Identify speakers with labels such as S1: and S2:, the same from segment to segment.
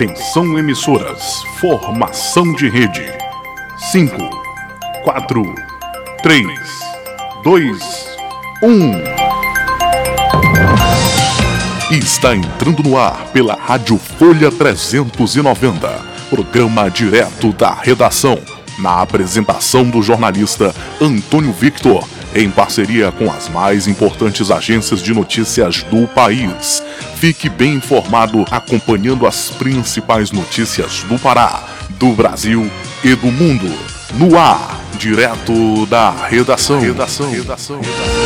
S1: Atenção emissoras, formação de rede. 5, 4, 3, 2, 1. Está entrando no ar pela Rádio Folha 390, programa direto da redação, na apresentação do jornalista Antônio Victor em parceria com as mais importantes agências de notícias do país. Fique bem informado acompanhando as principais notícias do Pará, do Brasil e do mundo. No ar, direto da redação. redação. redação. redação.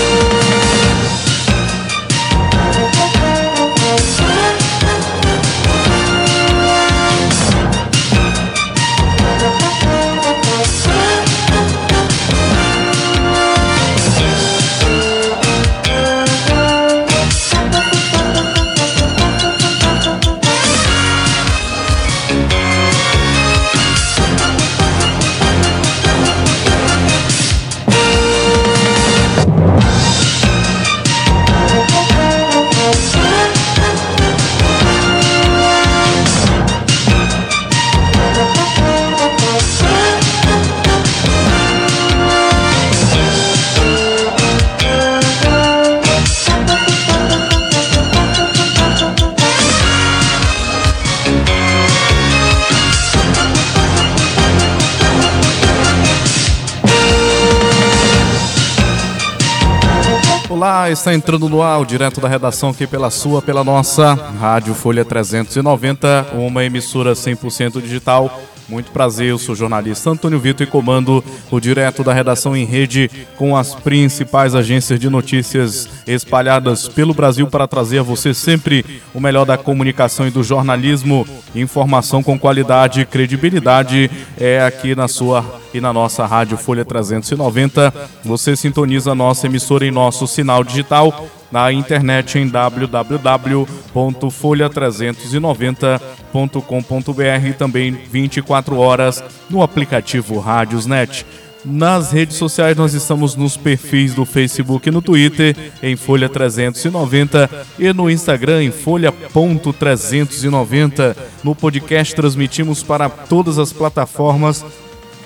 S2: Está entrando no ar, direto da redação aqui pela sua, pela nossa Rádio Folha 390, uma emissora 100% digital muito prazer, eu sou o jornalista Antônio Vitor e comando o direto da redação em rede com as principais agências de notícias espalhadas pelo Brasil para trazer a você sempre o melhor da comunicação e do jornalismo, informação com qualidade e credibilidade é aqui na sua e na nossa Rádio Folha 390. Você sintoniza a nossa emissora em nosso sinal digital na internet em www.folha390.com.br e também 24 horas no aplicativo Rádiosnet. Nas redes sociais nós estamos nos perfis do Facebook e no Twitter em Folha 390 e no Instagram em folha.390. No podcast transmitimos para todas as plataformas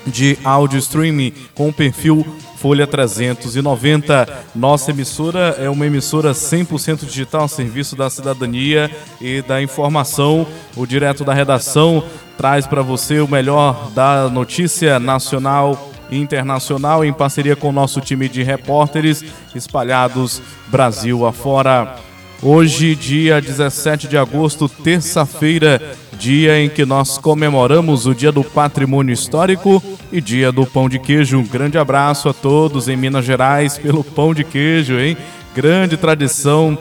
S2: de áudio streaming com o perfil Folha 390. Nossa emissora é uma emissora 100% digital, serviço da cidadania e da informação. O direto da redação traz para você o melhor da notícia nacional e internacional em parceria com o nosso time de repórteres espalhados Brasil afora. Hoje, dia 17 de agosto, terça-feira, dia em que nós comemoramos o Dia do Patrimônio Histórico e Dia do Pão de Queijo. Um grande abraço a todos em Minas Gerais pelo pão de queijo, hein? Grande tradição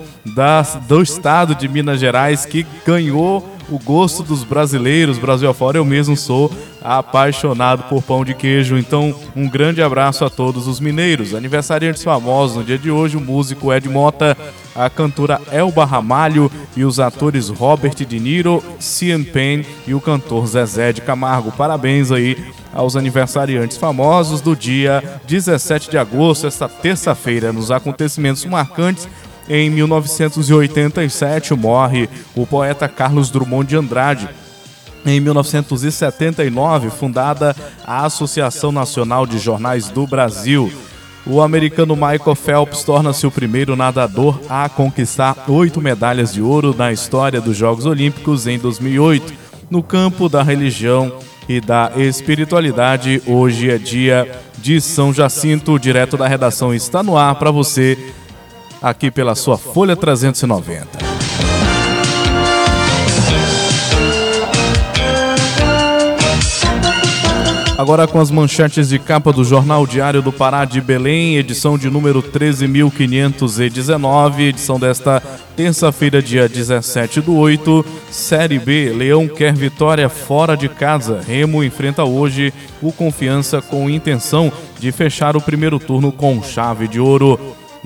S2: do estado de Minas Gerais que ganhou o gosto dos brasileiros, Brasil afora. Eu mesmo sou apaixonado por pão de queijo. Então, um grande abraço a todos os mineiros. Aniversariantes famosos no dia de hoje: o músico Ed Mota, a cantora Elba Ramalho e os atores Robert De Niro, CM Payne e o cantor Zezé de Camargo. Parabéns aí aos aniversariantes famosos do dia 17 de agosto, esta terça-feira, nos acontecimentos marcantes em 1987 morre o poeta Carlos Drummond de Andrade. Em 1979, fundada a Associação Nacional de Jornais do Brasil. O americano Michael Phelps torna-se o primeiro nadador a conquistar oito medalhas de ouro na história dos Jogos Olímpicos em 2008. No campo da religião e da espiritualidade, hoje é dia de São Jacinto, direto da redação está no ar para você, aqui pela sua Folha 390. Agora com as manchetes de capa do Jornal Diário do Pará de Belém, edição de número 13.519, edição desta terça-feira, dia 17 do 8. Série B, Leão quer vitória fora de casa. Remo enfrenta hoje o Confiança com intenção de fechar o primeiro turno com chave de ouro.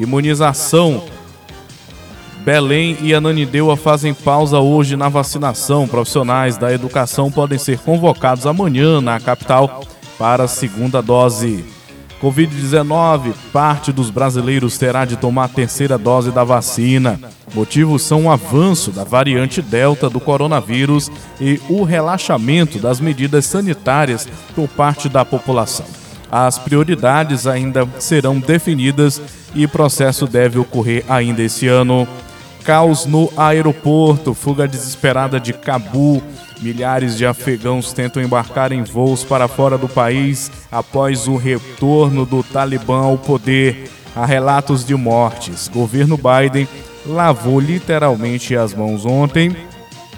S2: Imunização. Belém e Ananindeua fazem pausa hoje na vacinação. Profissionais da educação podem ser convocados amanhã na capital para a segunda dose. Covid-19, parte dos brasileiros terá de tomar a terceira dose da vacina. Motivos são o avanço da variante Delta do coronavírus e o relaxamento das medidas sanitárias por parte da população. As prioridades ainda serão definidas e processo deve ocorrer ainda esse ano. Caos no aeroporto, fuga desesperada de Cabul. Milhares de afegãos tentam embarcar em voos para fora do país após o retorno do Talibã ao poder. Há relatos de mortes. Governo Biden lavou literalmente as mãos ontem.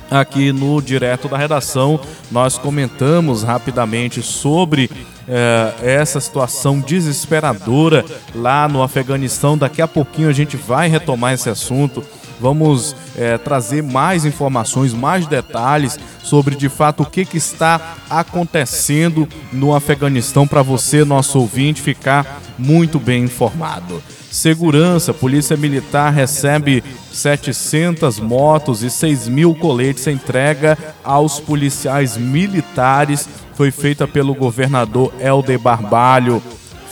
S2: Aqui no Direto da Redação, nós comentamos rapidamente sobre eh, essa situação desesperadora lá no Afeganistão. Daqui a pouquinho a gente vai retomar esse assunto. Vamos é, trazer mais informações, mais detalhes sobre de fato o que, que está acontecendo no Afeganistão para você, nosso ouvinte, ficar muito bem informado. Segurança, Polícia Militar recebe 700 motos e 6 mil coletes entrega aos policiais militares. Foi feita pelo governador Helder Barbalho.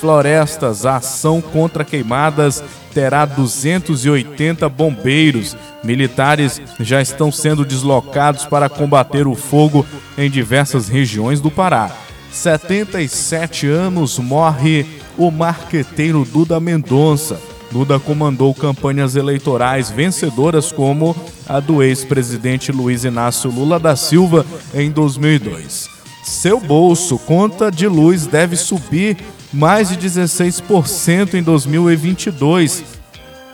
S2: Florestas, a ação contra queimadas terá 280 bombeiros. Militares já estão sendo deslocados para combater o fogo em diversas regiões do Pará. 77 anos morre o marqueteiro Duda Mendonça. Duda comandou campanhas eleitorais vencedoras como a do ex-presidente Luiz Inácio Lula da Silva em 2002. Seu bolso, conta de luz deve subir mais de 16% em 2022.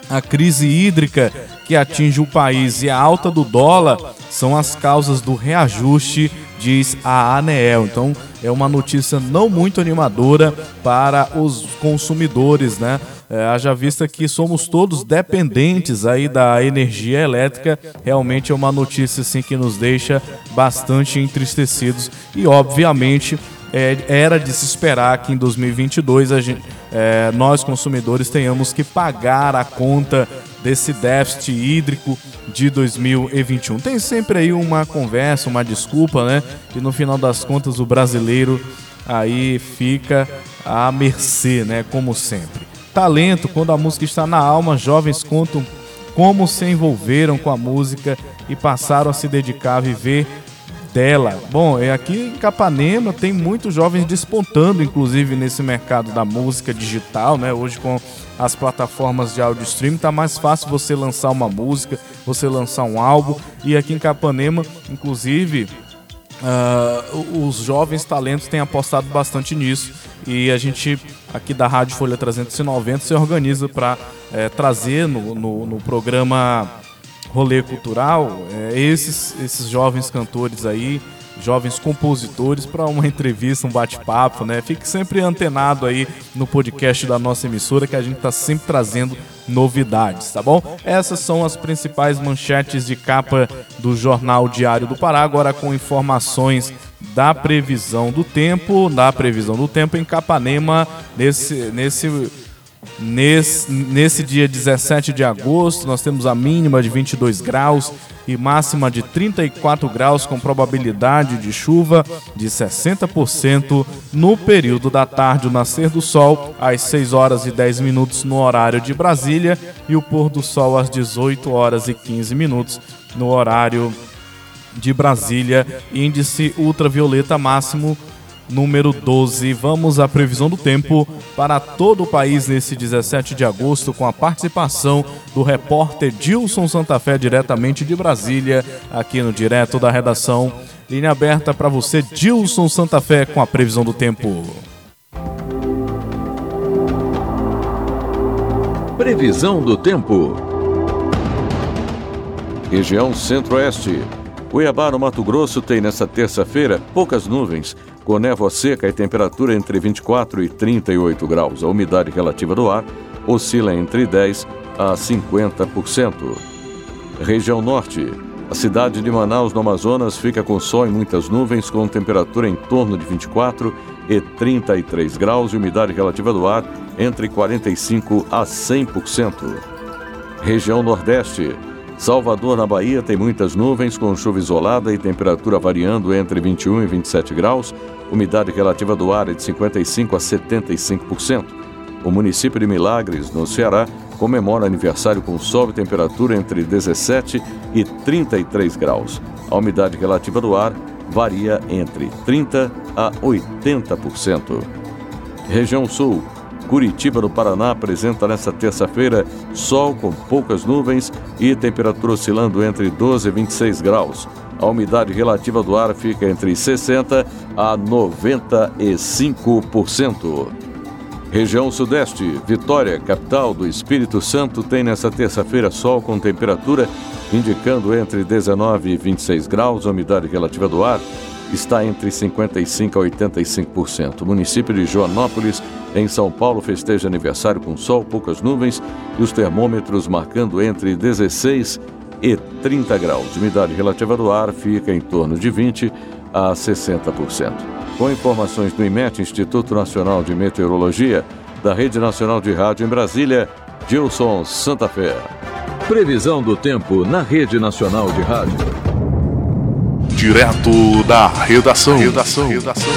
S2: A crise hídrica que atinge o país e a alta do dólar são as causas do reajuste, diz a ANEEL. Então, é uma notícia não muito animadora para os consumidores, né? É, haja vista que somos todos dependentes aí da energia elétrica, realmente é uma notícia assim que nos deixa bastante entristecidos e obviamente é, era de se esperar que em 2022 a gente, é, nós consumidores tenhamos que pagar a conta desse déficit hídrico de 2021. Tem sempre aí uma conversa, uma desculpa, né? E no final das contas o brasileiro aí fica à mercê, né? Como sempre. Talento, quando a música está na alma, jovens contam como se envolveram com a música e passaram a se dedicar a viver dela. Bom, é aqui em Capanema tem muitos jovens despontando, inclusive nesse mercado da música digital, né? Hoje com as plataformas de áudio streaming tá mais fácil você lançar uma música, você lançar um álbum e aqui em Capanema, inclusive Uh, os jovens talentos têm apostado bastante nisso. E a gente aqui da Rádio Folha 390 se organiza para é, eh, trazer no, no, no programa rolê cultural, é, esses, esses jovens cantores aí, jovens compositores, para uma entrevista, um bate-papo, né? Fique sempre antenado aí no podcast da nossa emissora, que a gente está sempre trazendo novidades, tá bom? Essas são as principais manchetes de capa do Jornal Diário do Pará, agora com informações da previsão do tempo, da previsão do tempo em Capanema, nesse, nesse Nesse, nesse dia 17 de agosto, nós temos a mínima de 22 graus e máxima de 34 graus, com probabilidade de chuva de 60% no período da tarde. O nascer do sol às 6 horas e 10 minutos no horário de Brasília e o pôr do sol às 18 horas e 15 minutos no horário de Brasília. Índice ultravioleta máximo número 12. Vamos à previsão do tempo para todo o país nesse 17 de agosto, com a participação do repórter Dilson Santa Fé, diretamente de Brasília, aqui no Direto da Redação. Linha aberta para você, Dilson Santa Fé, com a previsão do tempo.
S3: Previsão do tempo. Região Centro-Oeste. Cuiabá, no Mato Grosso, tem nesta terça-feira poucas nuvens, com névoa seca e temperatura entre 24 e 38 graus. A umidade relativa do ar oscila entre 10 a 50%. Região Norte. A cidade de Manaus, no Amazonas, fica com sol e muitas nuvens, com temperatura em torno de 24 e 33 graus e umidade relativa do ar entre 45 a 100%. Região Nordeste. Salvador, na Bahia, tem muitas nuvens com chuva isolada e temperatura variando entre 21 e 27 graus, umidade relativa do ar é de 55 a 75%. O município de Milagres, no Ceará, comemora aniversário com sol e temperatura entre 17 e 33 graus. A umidade relativa do ar varia entre 30 a 80%. Região Sul. Curitiba, no Paraná, apresenta nesta terça-feira sol com poucas nuvens e temperatura oscilando entre 12 e 26 graus. A umidade relativa do ar fica entre 60 a 95%. Região Sudeste, Vitória, capital do Espírito Santo, tem nesta terça-feira sol com temperatura indicando entre 19 e 26 graus. A umidade relativa do ar está entre 55% a 85%. O município de Joanópolis, em São Paulo, festeja aniversário com sol, poucas nuvens e os termômetros marcando entre 16 e 30 graus. A umidade relativa do ar fica em torno de 20% a 60%. Com informações do IMET, Instituto Nacional de Meteorologia, da Rede Nacional de Rádio em Brasília, Gilson Santa Fé. Previsão do tempo na Rede Nacional de Rádio.
S1: Direto da redação. Redação. redação.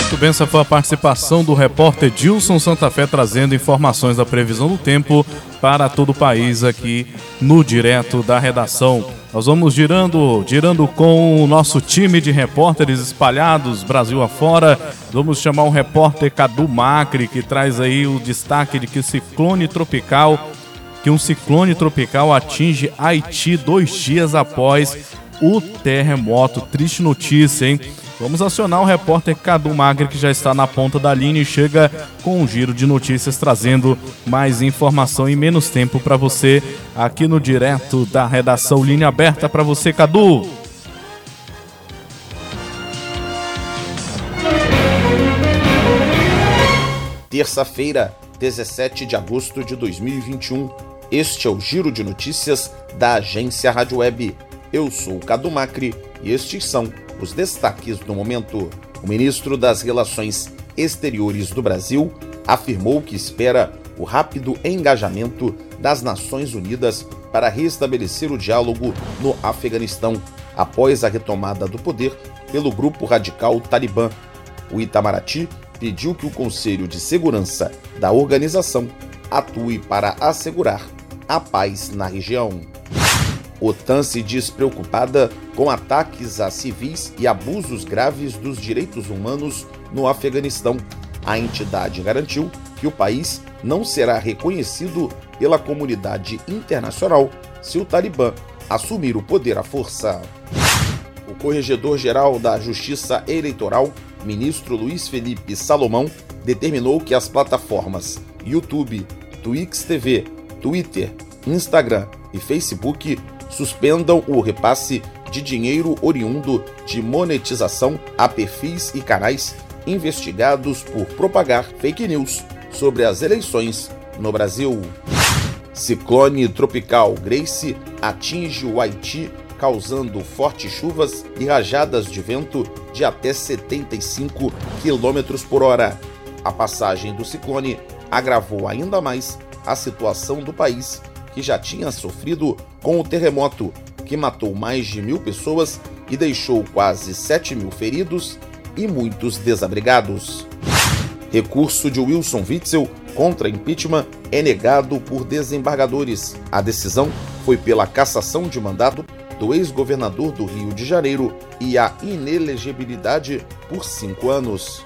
S2: Muito bem, essa foi a participação do repórter Dilson Santa Fé trazendo informações da previsão do tempo para todo o país aqui no Direto da Redação. Nós vamos girando, girando com o nosso time de repórteres espalhados Brasil afora. Vamos chamar o repórter Cadu Macri, que traz aí o destaque de que o ciclone tropical, que um ciclone tropical atinge Haiti dois dias após o terremoto. Triste notícia, hein? Vamos acionar o repórter Cadu Magre, que já está na ponta da linha e chega com um giro de notícias trazendo mais informação e menos tempo para você aqui no direto da redação Linha Aberta para você, Cadu.
S4: Terça-feira, 17 de agosto de 2021. Este é o giro de notícias da agência Rádio Web. Eu sou o Cadu Macri e estes são os destaques do momento. O ministro das Relações Exteriores do Brasil afirmou que espera o rápido engajamento das Nações Unidas para restabelecer o diálogo no Afeganistão após a retomada do poder pelo grupo radical Talibã. O Itamaraty pediu que o Conselho de Segurança da organização atue para assegurar a paz na região. OTAN se diz preocupada com ataques a civis e abusos graves dos direitos humanos no Afeganistão. A entidade garantiu que o país não será reconhecido pela comunidade internacional se o Talibã assumir o poder à força. O corregedor-geral da Justiça Eleitoral, ministro Luiz Felipe Salomão, determinou que as plataformas YouTube, Twix TV, Twitter, Instagram e Facebook suspendam o repasse de dinheiro oriundo de monetização a perfis e canais investigados por propagar fake news sobre as eleições no Brasil. Ciclone tropical Grace atinge o Haiti, causando fortes chuvas e rajadas de vento de até 75 km por hora. A passagem do ciclone agravou ainda mais a situação do país que já tinha sofrido com o terremoto, que matou mais de mil pessoas e deixou quase 7 mil feridos e muitos desabrigados. Recurso de Wilson Witzel contra impeachment é negado por desembargadores. A decisão foi pela cassação de mandato do ex-governador do Rio de Janeiro e a inelegibilidade por cinco anos.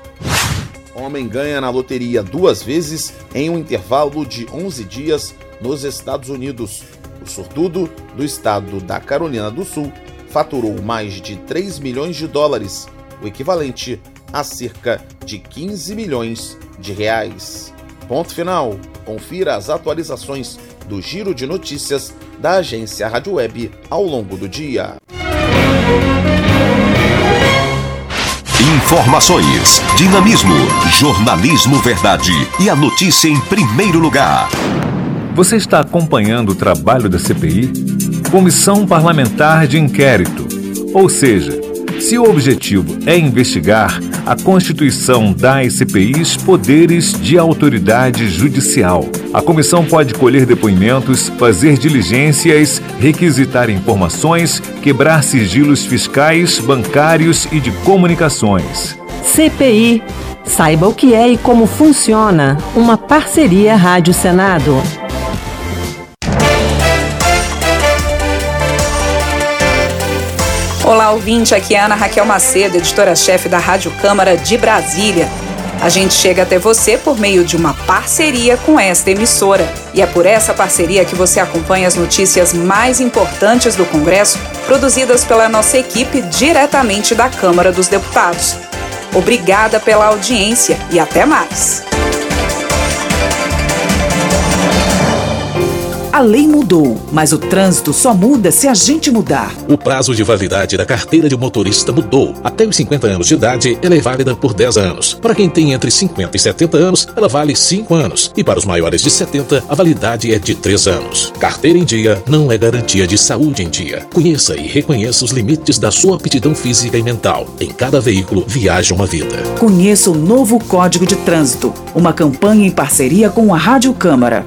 S4: Homem ganha na loteria duas vezes em um intervalo de 11 dias nos Estados Unidos. O sortudo do estado da Carolina do Sul faturou mais de 3 milhões de dólares, o equivalente a cerca de 15 milhões de reais. Ponto final. Confira as atualizações do Giro de Notícias da agência Rádio Web ao longo do dia.
S5: Informações, dinamismo, jornalismo verdade e a notícia em primeiro lugar.
S6: Você está acompanhando o trabalho da CPI? Comissão Parlamentar de Inquérito. Ou seja, se o objetivo é investigar, a Constituição dá às CPIs poderes de autoridade judicial. A comissão pode colher depoimentos, fazer diligências, requisitar informações, quebrar sigilos fiscais, bancários e de comunicações.
S7: CPI. Saiba o que é e como funciona. Uma parceria Rádio Senado.
S8: Olá, ouvinte. Aqui é Ana Raquel Macedo, editora-chefe da Rádio Câmara de Brasília. A gente chega até você por meio de uma parceria com esta emissora. E é por essa parceria que você acompanha as notícias mais importantes do Congresso, produzidas pela nossa equipe diretamente da Câmara dos Deputados. Obrigada pela audiência e até mais.
S9: A lei mudou, mas o trânsito só muda se a gente mudar.
S10: O prazo de validade da carteira de motorista mudou. Até os 50 anos de idade, ela é válida por 10 anos. Para quem tem entre 50 e 70 anos, ela vale 5 anos. E para os maiores de 70, a validade é de 3 anos. Carteira em dia não é garantia de saúde em dia. Conheça e reconheça os limites da sua aptidão física e mental. Em cada veículo, viaja uma vida.
S9: Conheça o novo Código de Trânsito, uma campanha em parceria com a Rádio Câmara.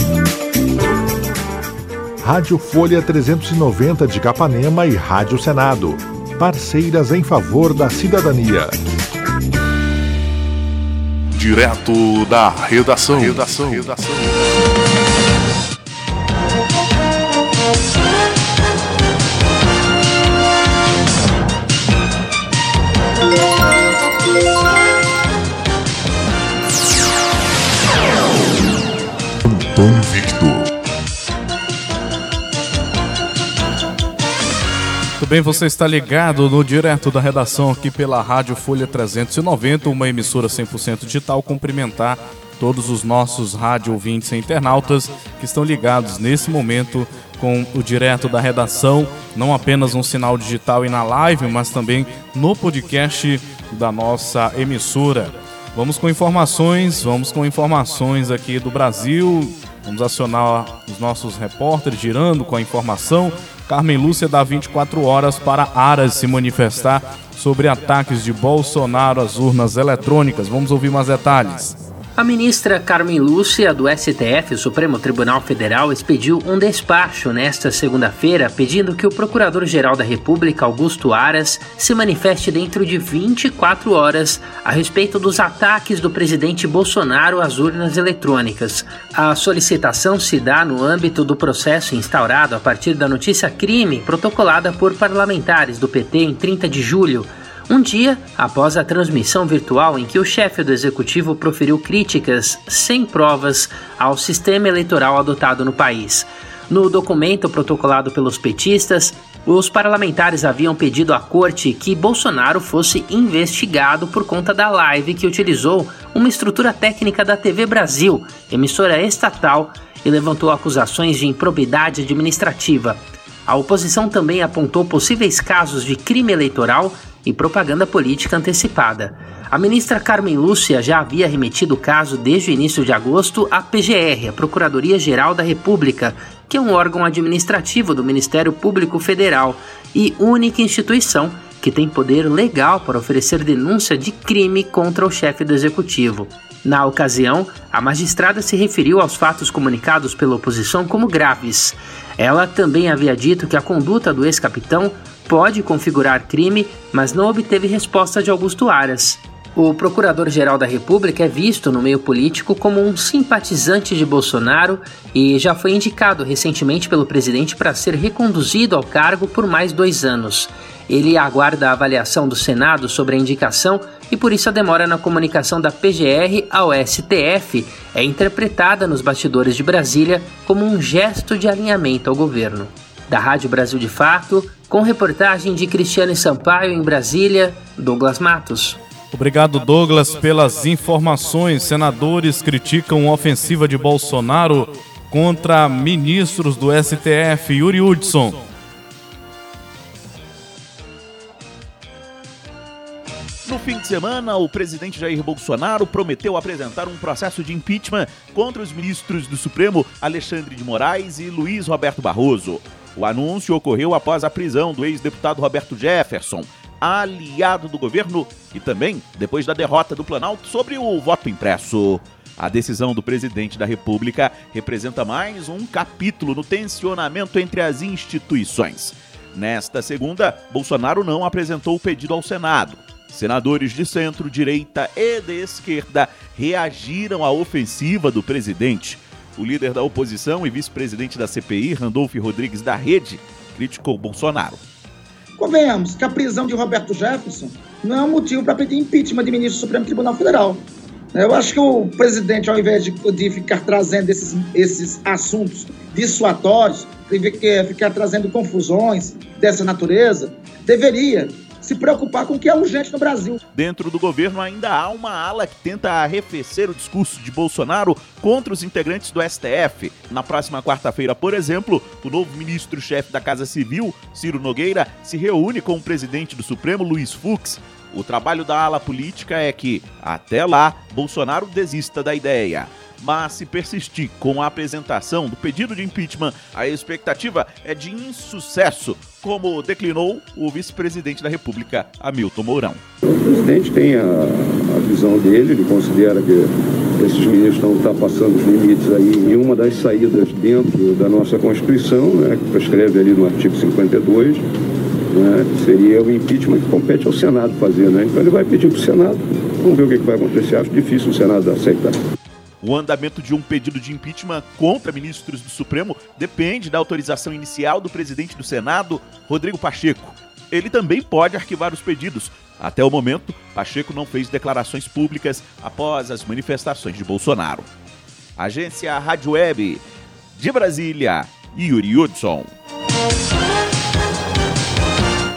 S11: Rádio Folha 390 de Capanema e Rádio Senado. Parceiras em favor da cidadania.
S1: Direto da redação. Redação. redação.
S2: Bem, você está ligado no direto da redação aqui pela Rádio Folha 390, uma emissora 100% digital. Cumprimentar todos os nossos rádio ouvintes e internautas que estão ligados nesse momento com o direto da redação, não apenas no sinal digital e na live, mas também no podcast da nossa emissora. Vamos com informações, vamos com informações aqui do Brasil. Vamos acionar os nossos repórteres girando com a informação. Carmen Lúcia dá 24 horas para Aras se manifestar sobre ataques de Bolsonaro às urnas eletrônicas. Vamos ouvir mais detalhes.
S12: A ministra Carmen Lúcia, do STF, Supremo Tribunal Federal, expediu um despacho nesta segunda-feira pedindo que o Procurador-Geral da República, Augusto Aras, se manifeste dentro de 24 horas a respeito dos ataques do presidente Bolsonaro às urnas eletrônicas. A solicitação se dá no âmbito do processo instaurado a partir da notícia crime protocolada por parlamentares do PT em 30 de julho um dia após a transmissão virtual em que o chefe do executivo proferiu críticas sem provas ao sistema eleitoral adotado no país. No documento protocolado pelos petistas, os parlamentares haviam pedido à corte que Bolsonaro fosse investigado por conta da live que utilizou uma estrutura técnica da TV Brasil, emissora estatal, e levantou acusações de improbidade administrativa. A oposição também apontou possíveis casos de crime eleitoral e propaganda política antecipada. A ministra Carmen Lúcia já havia remetido o caso desde o início de agosto à PGR, a Procuradoria-Geral da República, que é um órgão administrativo do Ministério Público Federal e única instituição que tem poder legal para oferecer denúncia de crime contra o chefe do executivo. Na ocasião, a magistrada se referiu aos fatos comunicados pela oposição como graves. Ela também havia dito que a conduta do ex-capitão pode configurar crime, mas não obteve resposta de Augusto Aras. O Procurador-Geral da República é visto no meio político como um simpatizante de Bolsonaro e já foi indicado recentemente pelo presidente para ser reconduzido ao cargo por mais dois anos. Ele aguarda a avaliação do Senado sobre a indicação e por isso a demora na comunicação da PGR ao STF é interpretada nos bastidores de Brasília como um gesto de alinhamento ao governo. Da Rádio Brasil de Fato, com reportagem de Cristiane Sampaio em Brasília, Douglas Matos.
S2: Obrigado, Douglas, pelas informações. Senadores criticam ofensiva de Bolsonaro contra ministros do STF. Yuri Hudson.
S13: No fim de semana, o presidente Jair Bolsonaro prometeu apresentar um processo de impeachment contra os ministros do Supremo Alexandre de Moraes e Luiz Roberto Barroso. O anúncio ocorreu após a prisão do ex-deputado Roberto Jefferson, aliado do governo, e também depois da derrota do Planalto sobre o voto impresso. A decisão do presidente da República representa mais um capítulo no tensionamento entre as instituições. Nesta segunda, Bolsonaro não apresentou o pedido ao Senado. Senadores de centro, direita e de esquerda reagiram à ofensiva do presidente. O líder da oposição e vice-presidente da CPI, Randolph Rodrigues da Rede, criticou Bolsonaro.
S14: Convenhamos que a prisão de Roberto Jefferson não é um motivo para pedir impeachment de ministro do Supremo Tribunal Federal. Eu acho que o presidente, ao invés de, de ficar trazendo esses, esses assuntos dissuatórios, de ficar trazendo confusões dessa natureza, deveria se preocupar com o que é urgente no Brasil.
S13: Dentro do governo ainda há uma ala que tenta arrefecer o discurso de Bolsonaro contra os integrantes do STF. Na próxima quarta-feira, por exemplo, o novo ministro-chefe da Casa Civil, Ciro Nogueira, se reúne com o presidente do Supremo, Luiz Fux. O trabalho da ala política é que, até lá, Bolsonaro desista da ideia mas se persistir com a apresentação do pedido de impeachment, a expectativa é de insucesso, como declinou o vice-presidente da República, Hamilton Mourão.
S15: O presidente tem a, a visão dele, ele considera que esses ministros estão ultrapassando os limites aí em uma das saídas dentro da nossa Constituição, né, que prescreve ali no artigo 52, né, seria o impeachment que compete ao Senado fazer. Né? Então ele vai pedir para o Senado, vamos ver o que, que vai acontecer. Acho difícil o Senado aceitar.
S13: O andamento de um pedido de impeachment contra ministros do Supremo depende da autorização inicial do presidente do Senado, Rodrigo Pacheco. Ele também pode arquivar os pedidos. Até o momento, Pacheco não fez declarações públicas após as manifestações de Bolsonaro. Agência Rádio Web de Brasília, Yuri Hudson.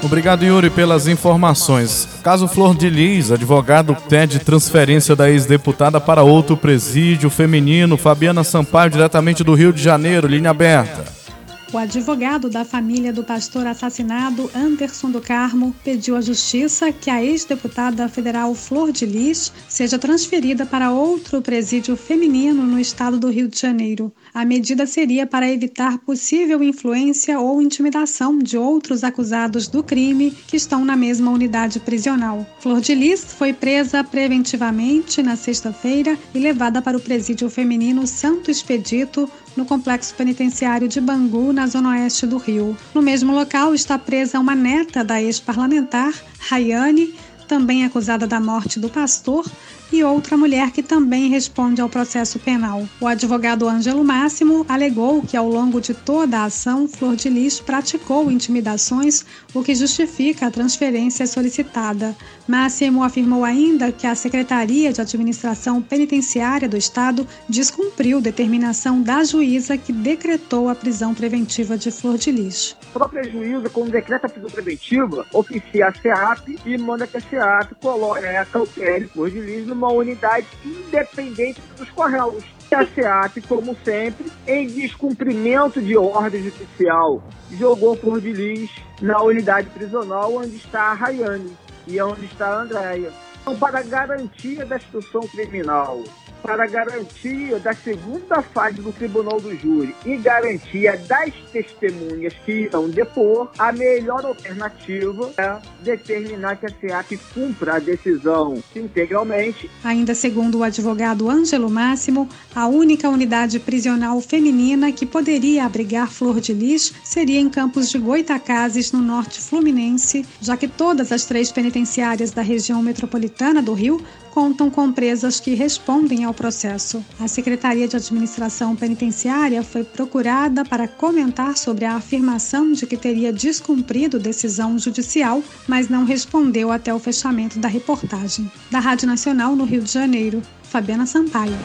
S2: Obrigado, Yuri, pelas informações. Caso Flor de Lis, advogado pede transferência da ex-deputada para outro presídio feminino. Fabiana Sampaio, diretamente do Rio de Janeiro, linha aberta.
S16: O advogado da família do pastor assassinado, Anderson do Carmo, pediu à Justiça que a ex-deputada federal Flor de Lis seja transferida para outro presídio feminino no estado do Rio de Janeiro. A medida seria para evitar possível influência ou intimidação de outros acusados do crime que estão na mesma unidade prisional. Flor de Lis foi presa preventivamente na sexta-feira e levada para o presídio feminino Santo Expedito, no complexo penitenciário de Bangu, na zona oeste do Rio. No mesmo local está presa uma neta da ex-parlamentar, Rayane, também acusada da morte do pastor, e outra mulher que também responde ao processo penal. O advogado Ângelo Máximo alegou que ao longo de toda a ação, Flor de Lis praticou intimidações, o que justifica a transferência solicitada. Máximo afirmou ainda que a Secretaria de Administração Penitenciária do Estado descumpriu determinação da juíza que decretou a prisão preventiva de Flor de Lis.
S17: A própria juíza, quando decreta a prisão preventiva, oficia a SEAP e manda que a SEAP coloque, é, cautele Flor de Lis numa uma unidade independente dos Correios. A SEAP, como sempre, em descumprimento de ordem judicial, jogou Flor de Lis na unidade prisional onde está a Rayane. e onde está a Andréia. Então, para garantia da instrução criminal, para garantia da segunda fase do tribunal do júri e garantia das testemunhas que irão depor, a melhor alternativa é determinar que a SEAP cumpra a decisão integralmente.
S16: Ainda segundo o advogado Ângelo Máximo, a única unidade prisional feminina que poderia abrigar Flor de Lis seria em Campos de Goitacazes, no norte fluminense, já que todas as três penitenciárias da região metropolitana do Rio contam com presas que respondem ao processo. A Secretaria de Administração Penitenciária foi procurada para comentar sobre a afirmação de que teria descumprido decisão judicial, mas não respondeu até o fechamento da reportagem. Da Rádio Nacional no Rio de Janeiro, Fabiana Sampaio.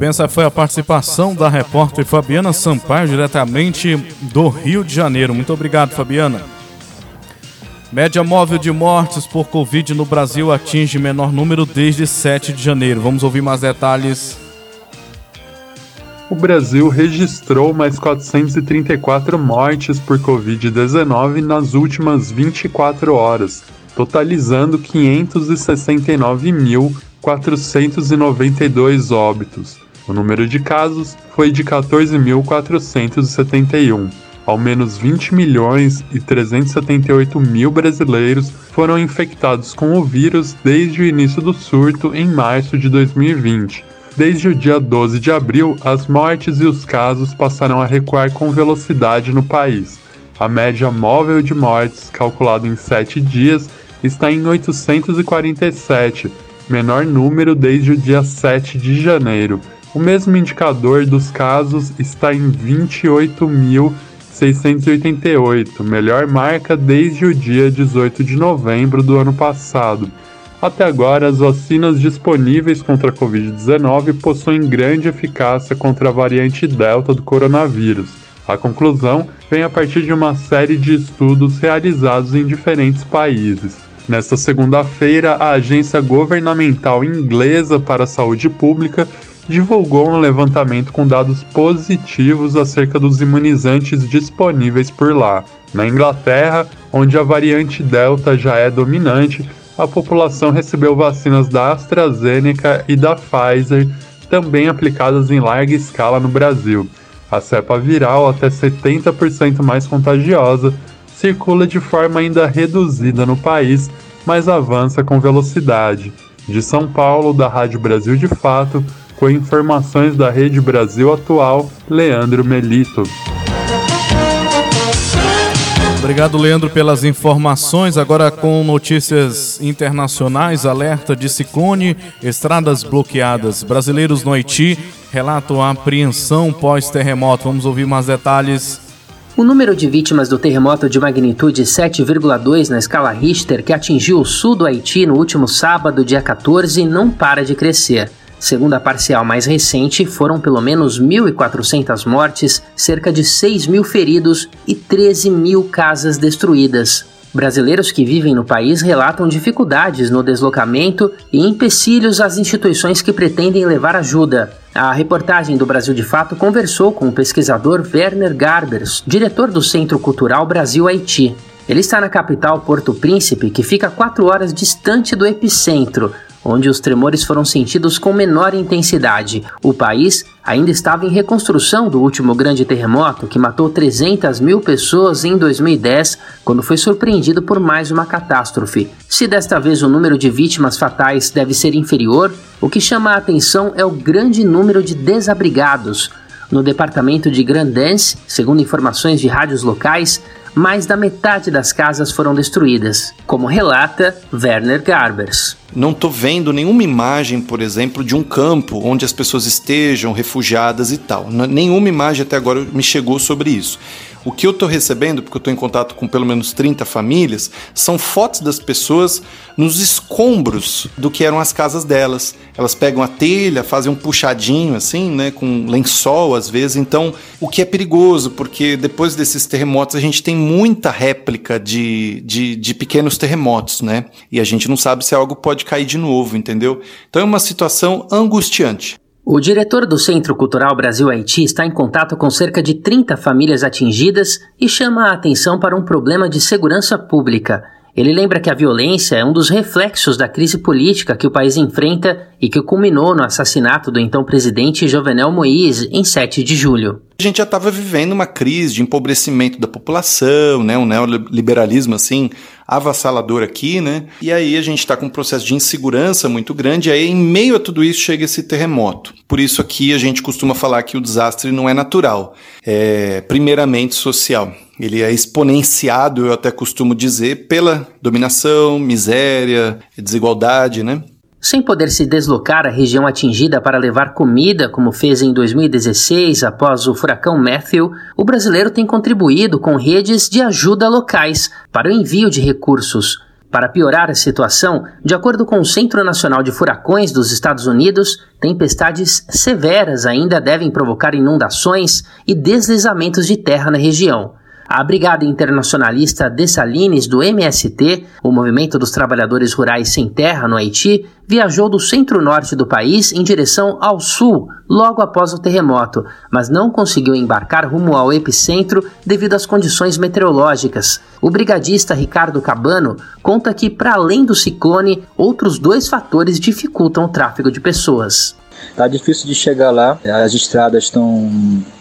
S2: Essa foi a participação da repórter Fabiana Sampaio, diretamente do Rio de Janeiro. Muito obrigado, Fabiana. Média móvel de mortes por Covid no Brasil atinge menor número desde 7 de janeiro. Vamos ouvir mais detalhes.
S18: O Brasil registrou mais 434 mortes por Covid-19 nas últimas 24 horas, totalizando 569.492 óbitos. O número de casos foi de 14.471 ao menos 20 milhões e 378 mil brasileiros foram infectados com o vírus desde o início do surto em março de 2020. Desde o dia 12 de abril, as mortes e os casos passaram a recuar com velocidade no país. A média móvel de mortes, calculada em 7 dias, está em 847, menor número desde o dia 7 de janeiro. O mesmo indicador dos casos está em 28 mil 688, melhor marca desde o dia 18 de novembro do ano passado. Até agora, as vacinas disponíveis contra a Covid-19 possuem grande eficácia contra a variante Delta do coronavírus. A conclusão vem a partir de uma série de estudos realizados em diferentes países. Nesta segunda-feira, a Agência Governamental Inglesa para a Saúde Pública divulgou um levantamento com dados positivos acerca dos imunizantes disponíveis por lá. Na Inglaterra, onde a variante Delta já é dominante, a população recebeu vacinas da AstraZeneca e da Pfizer, também aplicadas em larga escala no Brasil. A cepa viral, até 70% mais contagiosa, circula de forma ainda reduzida no país, mas avança com velocidade. De São Paulo, da Rádio Brasil de Fato, com informações da Rede Brasil Atual, Leandro Melito.
S2: Obrigado, Leandro, pelas informações. Agora com notícias internacionais, alerta de ciclone, estradas bloqueadas. Brasileiros no Haiti relatam a apreensão pós-terremoto. Vamos ouvir mais detalhes.
S12: O número de vítimas do terremoto de magnitude 7,2 na escala Richter, que atingiu o sul do Haiti no último sábado, dia 14, não para de crescer. Segundo a parcial mais recente, foram pelo menos 1.400 mortes, cerca de 6 mil feridos e 13 mil casas destruídas. Brasileiros que vivem no país relatam dificuldades no deslocamento e empecilhos às instituições que pretendem levar ajuda. A reportagem do Brasil de Fato conversou com o pesquisador Werner Garbers, diretor do Centro Cultural Brasil-Haiti. Ele está na capital Porto Príncipe, que fica quatro horas distante do epicentro, onde os tremores foram sentidos com menor intensidade. O país ainda estava em reconstrução do último grande terremoto que matou 300 mil pessoas em 2010, quando foi surpreendido por mais uma catástrofe. Se desta vez o número de vítimas fatais deve ser inferior, o que chama a atenção é o grande número de desabrigados. No departamento de Grandance, segundo informações de rádios locais, mais da metade das casas foram destruídas, como relata Werner Garbers.
S19: Não estou vendo nenhuma imagem, por exemplo, de um campo onde as pessoas estejam refugiadas e tal. Nenhuma imagem até agora me chegou sobre isso. O que eu estou recebendo, porque eu estou em contato com pelo menos 30 famílias, são fotos das pessoas nos escombros do que eram as casas delas. Elas pegam a telha, fazem um puxadinho assim, né, com lençol às vezes. Então, o que é perigoso, porque depois desses terremotos a gente tem muita réplica de, de, de pequenos terremotos, né? E a gente não sabe se algo pode cair de novo, entendeu? Então é uma situação angustiante.
S12: O diretor do Centro Cultural Brasil Haiti está em contato com cerca de 30 famílias atingidas e chama a atenção para um problema de segurança pública. Ele lembra que a violência é um dos reflexos da crise política que o país enfrenta e que culminou no assassinato do então presidente Jovenel Moïse em 7 de julho.
S19: A gente já estava vivendo uma crise de empobrecimento da população, né, um neoliberalismo assim avassalador aqui, né? E aí a gente está com um processo de insegurança muito grande, e aí em meio a tudo isso chega esse terremoto. Por isso aqui a gente costuma falar que o desastre não é natural, é primeiramente social. Ele é exponenciado, eu até costumo dizer, pela dominação, miséria, desigualdade, né?
S12: Sem poder se deslocar à região atingida para levar comida, como fez em 2016 após o furacão Matthew, o brasileiro tem contribuído com redes de ajuda locais para o envio de recursos. Para piorar a situação, de acordo com o Centro Nacional de Furacões dos Estados Unidos, tempestades severas ainda devem provocar inundações e deslizamentos de terra na região. A Brigada Internacionalista Dessalines do MST, o Movimento dos Trabalhadores Rurais Sem Terra no Haiti, viajou do centro-norte do país em direção ao sul logo após o terremoto, mas não conseguiu embarcar rumo ao epicentro devido às condições meteorológicas. O brigadista Ricardo Cabano conta que, para além do ciclone, outros dois fatores dificultam o tráfego de pessoas.
S20: Tá difícil de chegar lá. As estradas estão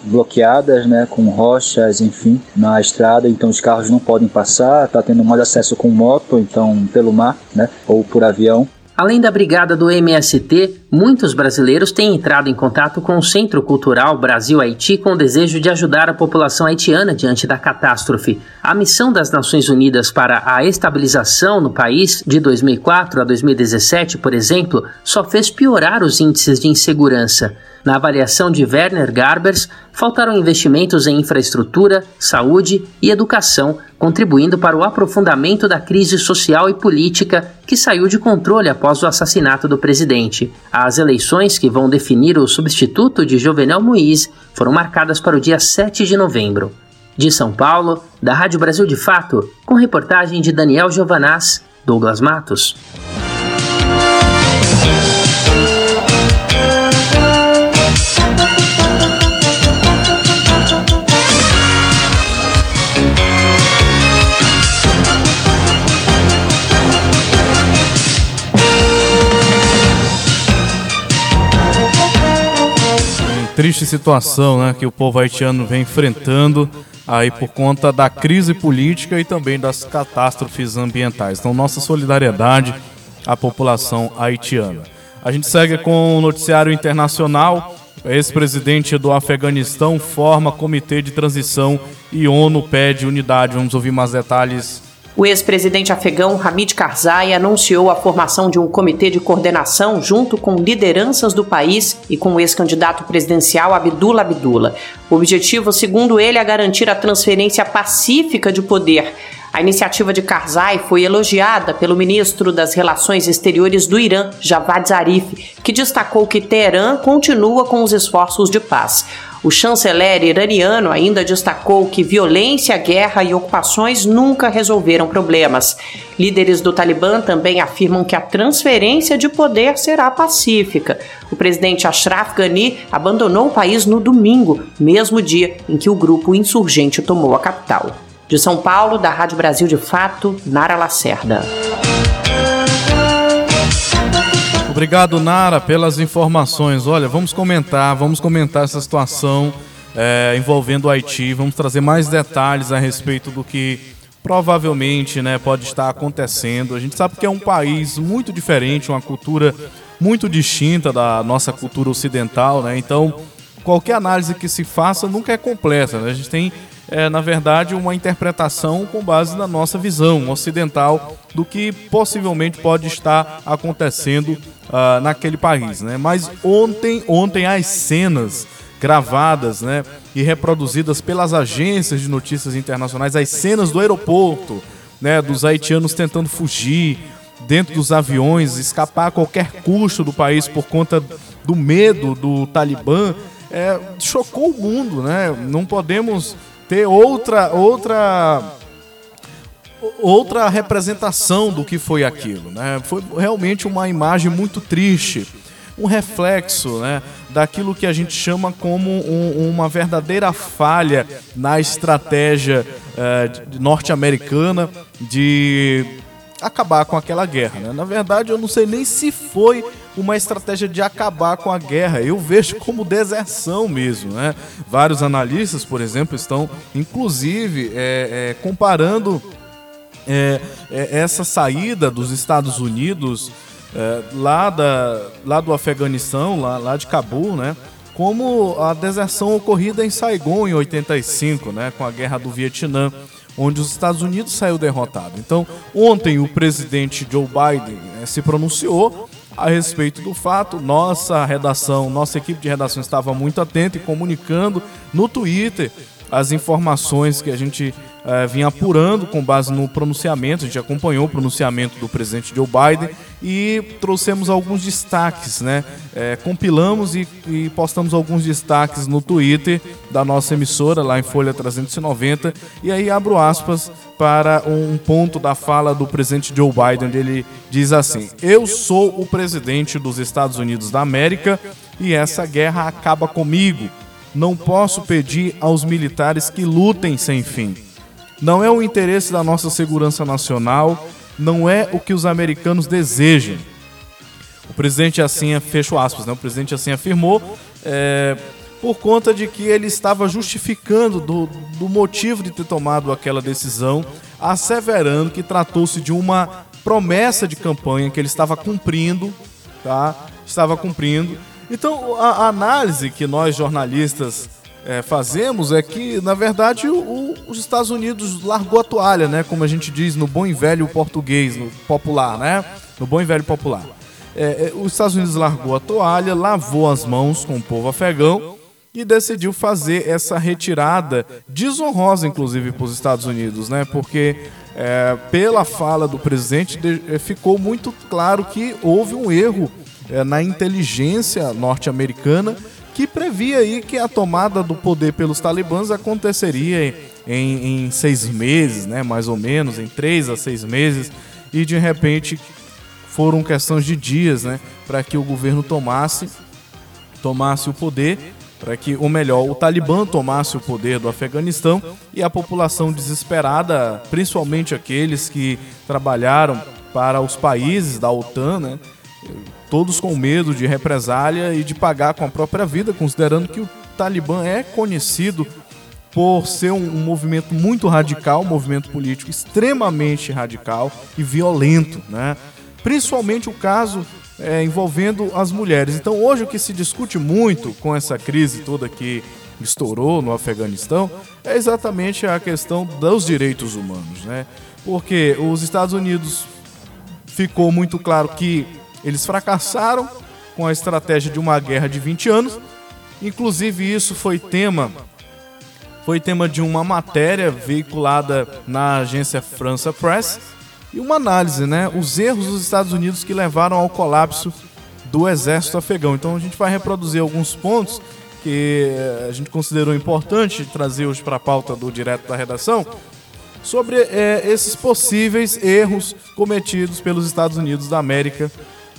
S20: bloqueadas, né, com rochas, enfim, na estrada, então os carros não podem passar. Tá tendo mais acesso com moto, então pelo mar, né, ou por avião.
S12: Além da brigada do MST, muitos brasileiros têm entrado em contato com o Centro Cultural Brasil-Haiti com o desejo de ajudar a população haitiana diante da catástrofe. A missão das Nações Unidas para a estabilização no país de 2004 a 2017, por exemplo, só fez piorar os índices de insegurança. Na avaliação de Werner Garbers, faltaram investimentos em infraestrutura, saúde e educação, contribuindo para o aprofundamento da crise social e política que saiu de controle após o assassinato do presidente. As eleições que vão definir o substituto de Jovenel Moïse foram marcadas para o dia 7 de novembro. De São Paulo, da Rádio Brasil de Fato, com reportagem de Daniel Giovanaz, Douglas Matos.
S2: Triste situação né, que o povo haitiano vem enfrentando aí por conta da crise política e também das catástrofes ambientais. Então, nossa solidariedade à população haitiana. A gente segue com o noticiário internacional. Ex-presidente do Afeganistão forma comitê de transição e ONU pede unidade. Vamos ouvir mais detalhes
S21: o ex-presidente afegão Hamid Karzai anunciou a formação de um comitê de coordenação junto com lideranças do país e com o ex-candidato presidencial Abdullah Abdullah. O objetivo, segundo ele, é garantir a transferência pacífica de poder. A iniciativa de Karzai foi elogiada pelo ministro das Relações Exteriores do Irã, Javad Zarif, que destacou que Teherã continua com os esforços de paz. O chanceler iraniano ainda destacou que violência, guerra e ocupações nunca resolveram problemas. Líderes do Talibã também afirmam que a transferência de poder será pacífica. O presidente Ashraf Ghani abandonou o país no domingo, mesmo dia em que o grupo insurgente tomou a capital. De São Paulo, da Rádio Brasil de Fato, Nara Lacerda.
S2: Obrigado, Nara, pelas informações. Olha, vamos comentar, vamos comentar essa situação é, envolvendo o Haiti. Vamos trazer mais detalhes a respeito do que provavelmente né, pode estar acontecendo. A gente sabe que é um país muito diferente, uma cultura muito distinta da nossa cultura ocidental, né? Então, qualquer análise que se faça nunca é completa. Né? A gente tem é, na verdade, uma interpretação com base na nossa visão ocidental do que possivelmente pode estar acontecendo uh, naquele país. Né? Mas ontem, ontem as cenas gravadas né, e reproduzidas pelas agências de notícias internacionais, as cenas do aeroporto, né, dos haitianos tentando fugir dentro dos aviões, escapar a qualquer custo do país por conta do medo do Talibã, é, chocou o mundo. Né? Não podemos ter outra outra outra representação do que foi aquilo, né? Foi realmente uma imagem muito triste. um reflexo né, daquilo que a gente chama como um, uma verdadeira falha na estratégia uh, norte-americana de acabar com aquela guerra. Né? Na verdade, eu não sei nem se foi uma estratégia de acabar com a guerra. Eu vejo como deserção mesmo. Né? Vários analistas, por exemplo, estão inclusive é, é, comparando é, é essa saída dos Estados Unidos é, lá, da, lá do Afeganistão, lá, lá de Cabul, né? como a deserção ocorrida em Saigon em 85, né? com a guerra do Vietnã onde os Estados Unidos saiu derrotado. Então, ontem o presidente Joe Biden né, se pronunciou a respeito do fato. Nossa redação, nossa equipe de redação estava muito atenta e comunicando no Twitter as informações que a gente é, vinha apurando com base no pronunciamento. A gente acompanhou o pronunciamento do presidente Joe Biden e trouxemos alguns destaques, né? É, compilamos e, e, postamos alguns destaques no Twitter da nossa emissora, lá em Folha 390. E aí abro aspas para um ponto da fala do presidente Joe Biden, onde ele diz assim: Eu sou o presidente dos Estados Unidos da América e essa guerra acaba comigo. Não posso pedir aos militares que lutem sem fim. Não é o interesse da nossa segurança nacional, não é o que os americanos desejam. O presidente assim, fecho aspas, né? o presidente assim afirmou, é, por conta de que ele estava justificando do, do motivo de ter tomado aquela decisão, asseverando que tratou-se de uma promessa de campanha que ele estava cumprindo, tá? Estava cumprindo. Então, a, a análise que nós jornalistas é, fazemos é que, na verdade, o, os Estados Unidos largou a toalha, né? Como a gente diz no bom e velho português, no popular, né? No bom e velho popular. É, é, os Estados Unidos largou a toalha, lavou as mãos com o povo afegão e decidiu fazer essa retirada desonrosa, inclusive, para os Estados Unidos, né? Porque é, pela fala do presidente de, é, ficou muito claro que houve um erro é, na inteligência norte-americana que previa aí que a tomada do poder pelos talibãs aconteceria em, em seis meses, né, mais ou menos, em três a seis meses, e de repente foram questões de dias, né, para que o governo tomasse tomasse o poder, para que, ou melhor, o Talibã tomasse o poder do Afeganistão. E a população desesperada, principalmente aqueles que trabalharam para os países da OTAN, né, todos com medo de represália e de pagar com a própria vida, considerando que o Talibã é conhecido por ser um, um, movimento muito radical, um movimento político extremamente radical e violento, né? Principalmente o caso é, envolvendo as mulheres. Então, hoje o que se discute muito com essa crise toda que estourou no Afeganistão é exatamente a questão dos direitos humanos, né? Porque os Estados Unidos ficou muito claro que eles fracassaram com a estratégia de uma guerra de 20 anos. Inclusive isso foi tema foi tema de uma matéria veiculada na agência França Press e uma análise, né, os erros dos Estados Unidos que levaram ao colapso do exército afegão. Então a gente vai reproduzir alguns pontos que a gente considerou importante trazer hoje para a pauta do direto da redação sobre é, esses possíveis erros cometidos pelos Estados Unidos da América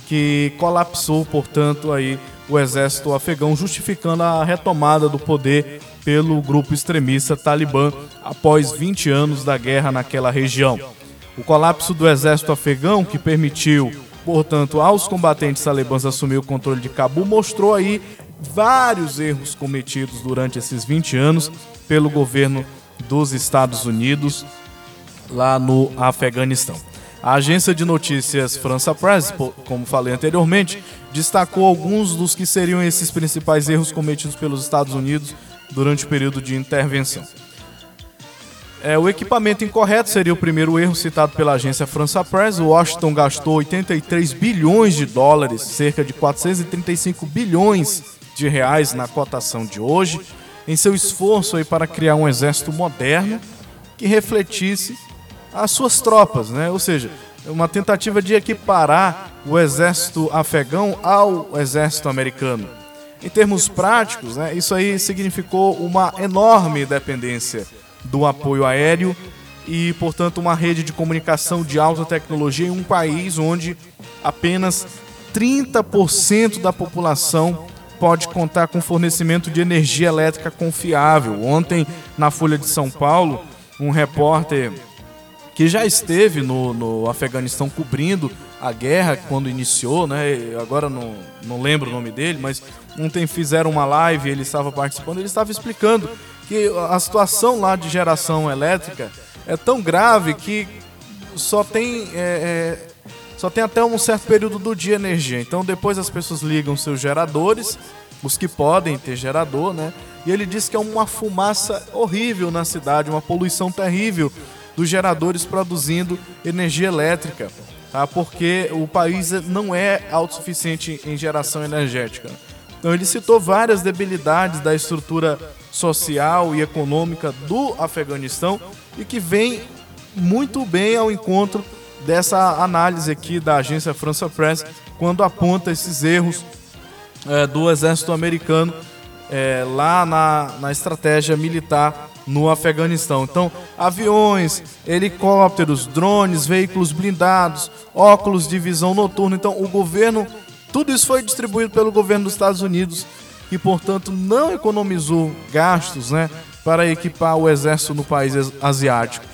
S2: que colapsou, portanto, aí o exército afegão, justificando a retomada do poder pelo grupo extremista Talibã após 20 anos da guerra naquela região. O colapso do exército afegão, que permitiu, portanto, aos combatentes talibãs assumir o controle de Cabul, mostrou aí vários erros cometidos durante esses 20 anos pelo governo dos Estados Unidos lá no Afeganistão. A agência de notícias França Press, como falei anteriormente, destacou alguns dos que seriam esses principais erros cometidos pelos Estados Unidos durante o período de intervenção. É, o equipamento incorreto seria o primeiro erro citado pela agência França Press. Washington gastou 83 bilhões de dólares, cerca de 435 bilhões de reais na cotação de hoje, em seu esforço para criar um exército moderno que refletisse as suas tropas, né? Ou seja, uma tentativa de equiparar o exército afegão ao exército americano. Em termos práticos, né, isso aí significou uma enorme dependência do apoio aéreo e, portanto, uma rede de comunicação de alta tecnologia em um país onde apenas 30% da população pode contar com fornecimento de energia elétrica confiável. Ontem, na Folha de São Paulo, um repórter que já esteve no, no Afeganistão cobrindo a guerra quando iniciou, né? Agora não, não lembro o nome dele, mas ontem fizeram uma live, ele estava participando, ele estava explicando que a situação lá de geração elétrica é tão grave que só tem é, é, só tem até um certo período do dia energia. Então depois as pessoas ligam seus geradores, os que podem ter gerador, né? E ele diz que é uma fumaça horrível na cidade, uma poluição terrível dos geradores produzindo energia elétrica, tá? Porque o país não é autossuficiente em geração energética. Então ele citou várias debilidades da estrutura social e econômica do Afeganistão e que vem muito bem ao encontro dessa análise aqui da agência França Press, quando aponta esses erros é, do exército americano é, lá na, na estratégia militar no Afeganistão. Então, aviões, helicópteros, drones, veículos blindados, óculos de visão noturna. Então, o governo, tudo isso foi distribuído pelo governo dos Estados Unidos e, portanto, não economizou gastos né, para equipar o exército no país asiático.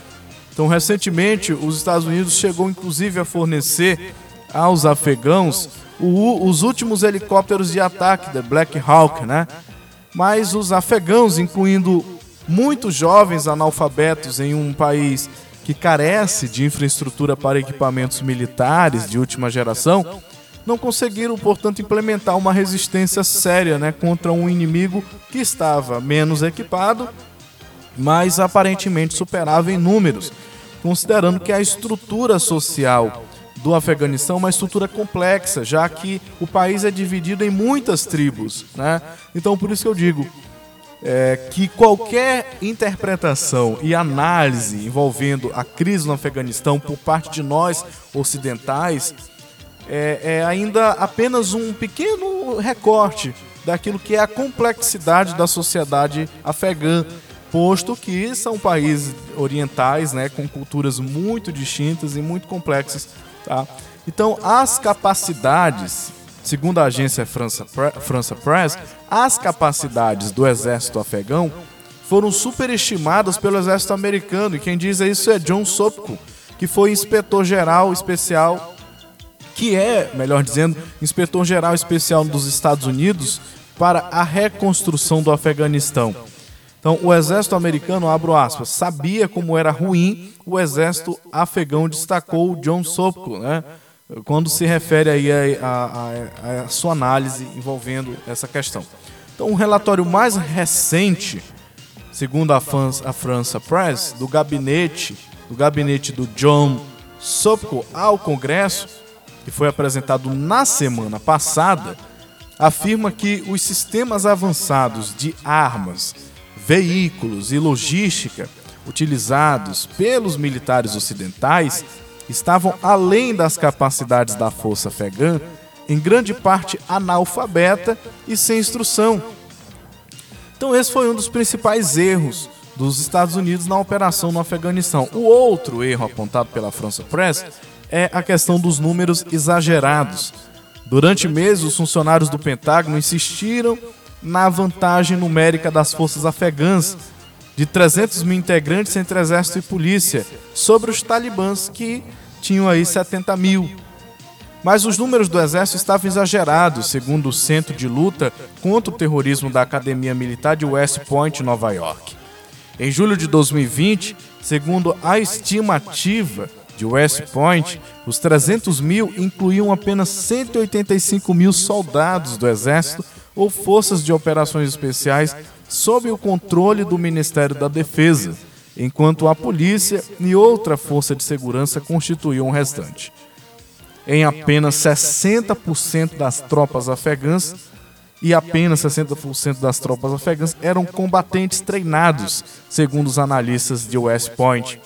S2: Então, recentemente, os Estados Unidos chegou inclusive a fornecer aos afegãos o, os últimos helicópteros de ataque da Black Hawk, né? Mas os afegãos, incluindo muitos jovens analfabetos em um país que carece de infraestrutura para equipamentos militares de última geração, não conseguiram, portanto, implementar uma resistência séria né, contra um inimigo que estava menos equipado mas aparentemente superava em números, considerando que a estrutura social do Afeganistão é uma estrutura complexa, já que o país é dividido em muitas tribos. Né? Então, por isso que eu digo é, que qualquer interpretação e análise envolvendo a crise no Afeganistão por parte de nós ocidentais é, é ainda apenas um pequeno recorte daquilo que é a complexidade da sociedade afegã posto que são países orientais, né, com culturas muito distintas e muito complexas, tá? Então, as capacidades, segundo a agência França, França Press, as capacidades do exército afegão foram superestimadas pelo exército americano, e quem diz isso é John Sopko, que foi inspetor-geral especial, que é, melhor dizendo, inspetor-geral especial dos Estados Unidos para a reconstrução do Afeganistão. Então, o exército americano, abro aspas, sabia como era ruim o exército afegão, destacou John Sopko, né? Quando se refere aí a, sua análise envolvendo essa questão. Então, um relatório mais recente, segundo a, a França Press, do gabinete, do gabinete do John Sopko ao Congresso, que foi apresentado na semana passada, afirma que os sistemas avançados de armas veículos e logística utilizados pelos militares ocidentais estavam além das capacidades da força afegã, em grande parte analfabeta e sem instrução. Então, esse foi um dos principais erros dos Estados Unidos na operação no Afeganistão. O outro erro apontado pela França Press é a questão dos números exagerados. Durante meses, os funcionários do Pentágono insistiram na vantagem numérica das forças afegãs, de 300 mil integrantes entre exército e polícia, sobre os talibãs, que tinham aí 70 mil. Mas os números do exército estavam exagerados, segundo o Centro de Luta contra o Terrorismo da Academia Militar de West Point, Nova York. Em julho de 2020, segundo a estimativa de West Point, os 300 mil incluíam apenas 185 mil soldados do exército ou forças de operações especiais sob o controle do Ministério da Defesa, enquanto a polícia e outra força de segurança constituíam o restante. Em apenas 60% das tropas afegãs, e apenas 60% das tropas afegãs eram combatentes treinados, segundo os analistas de West Point.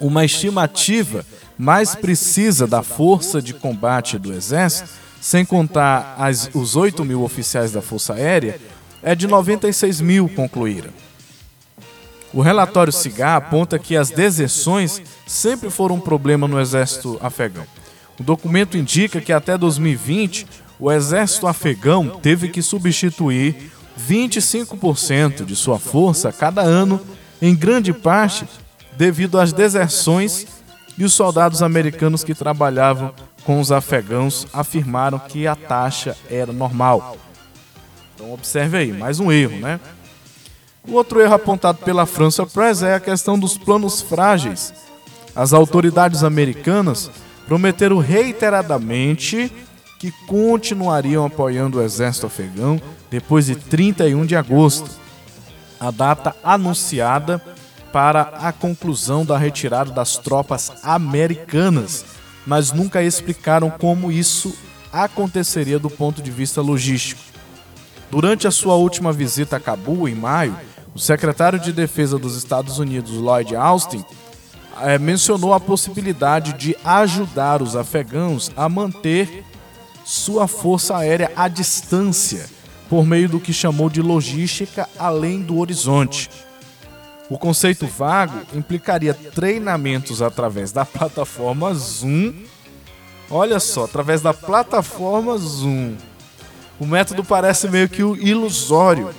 S2: Uma estimativa mais precisa da força de combate do Exército sem contar as, os 8 mil oficiais da Força Aérea, é de 96 mil concluíram. O relatório CIGAR aponta que as deserções sempre foram um problema no exército afegão. O documento indica que até 2020 o exército afegão teve que substituir 25% de sua força cada ano, em grande parte devido às deserções e os soldados americanos que trabalhavam com os afegãos afirmaram que a taxa era normal. Então observe aí, mais um erro, né? O outro erro apontado pela França Press é a questão dos planos frágeis. As autoridades americanas prometeram reiteradamente que continuariam apoiando o exército afegão depois de 31 de agosto, a data anunciada para a conclusão da retirada das tropas americanas, mas nunca explicaram como isso aconteceria do ponto de vista logístico. Durante a sua última visita a Cabul, em maio, o secretário de Defesa dos Estados Unidos, Lloyd Austin, é, mencionou a possibilidade de ajudar os afegãos a manter sua força aérea à distância, por meio do que chamou de logística além do horizonte. O conceito vago implicaria treinamentos através da plataforma Zoom. Olha só, através da plataforma Zoom. O método parece meio que ilusório,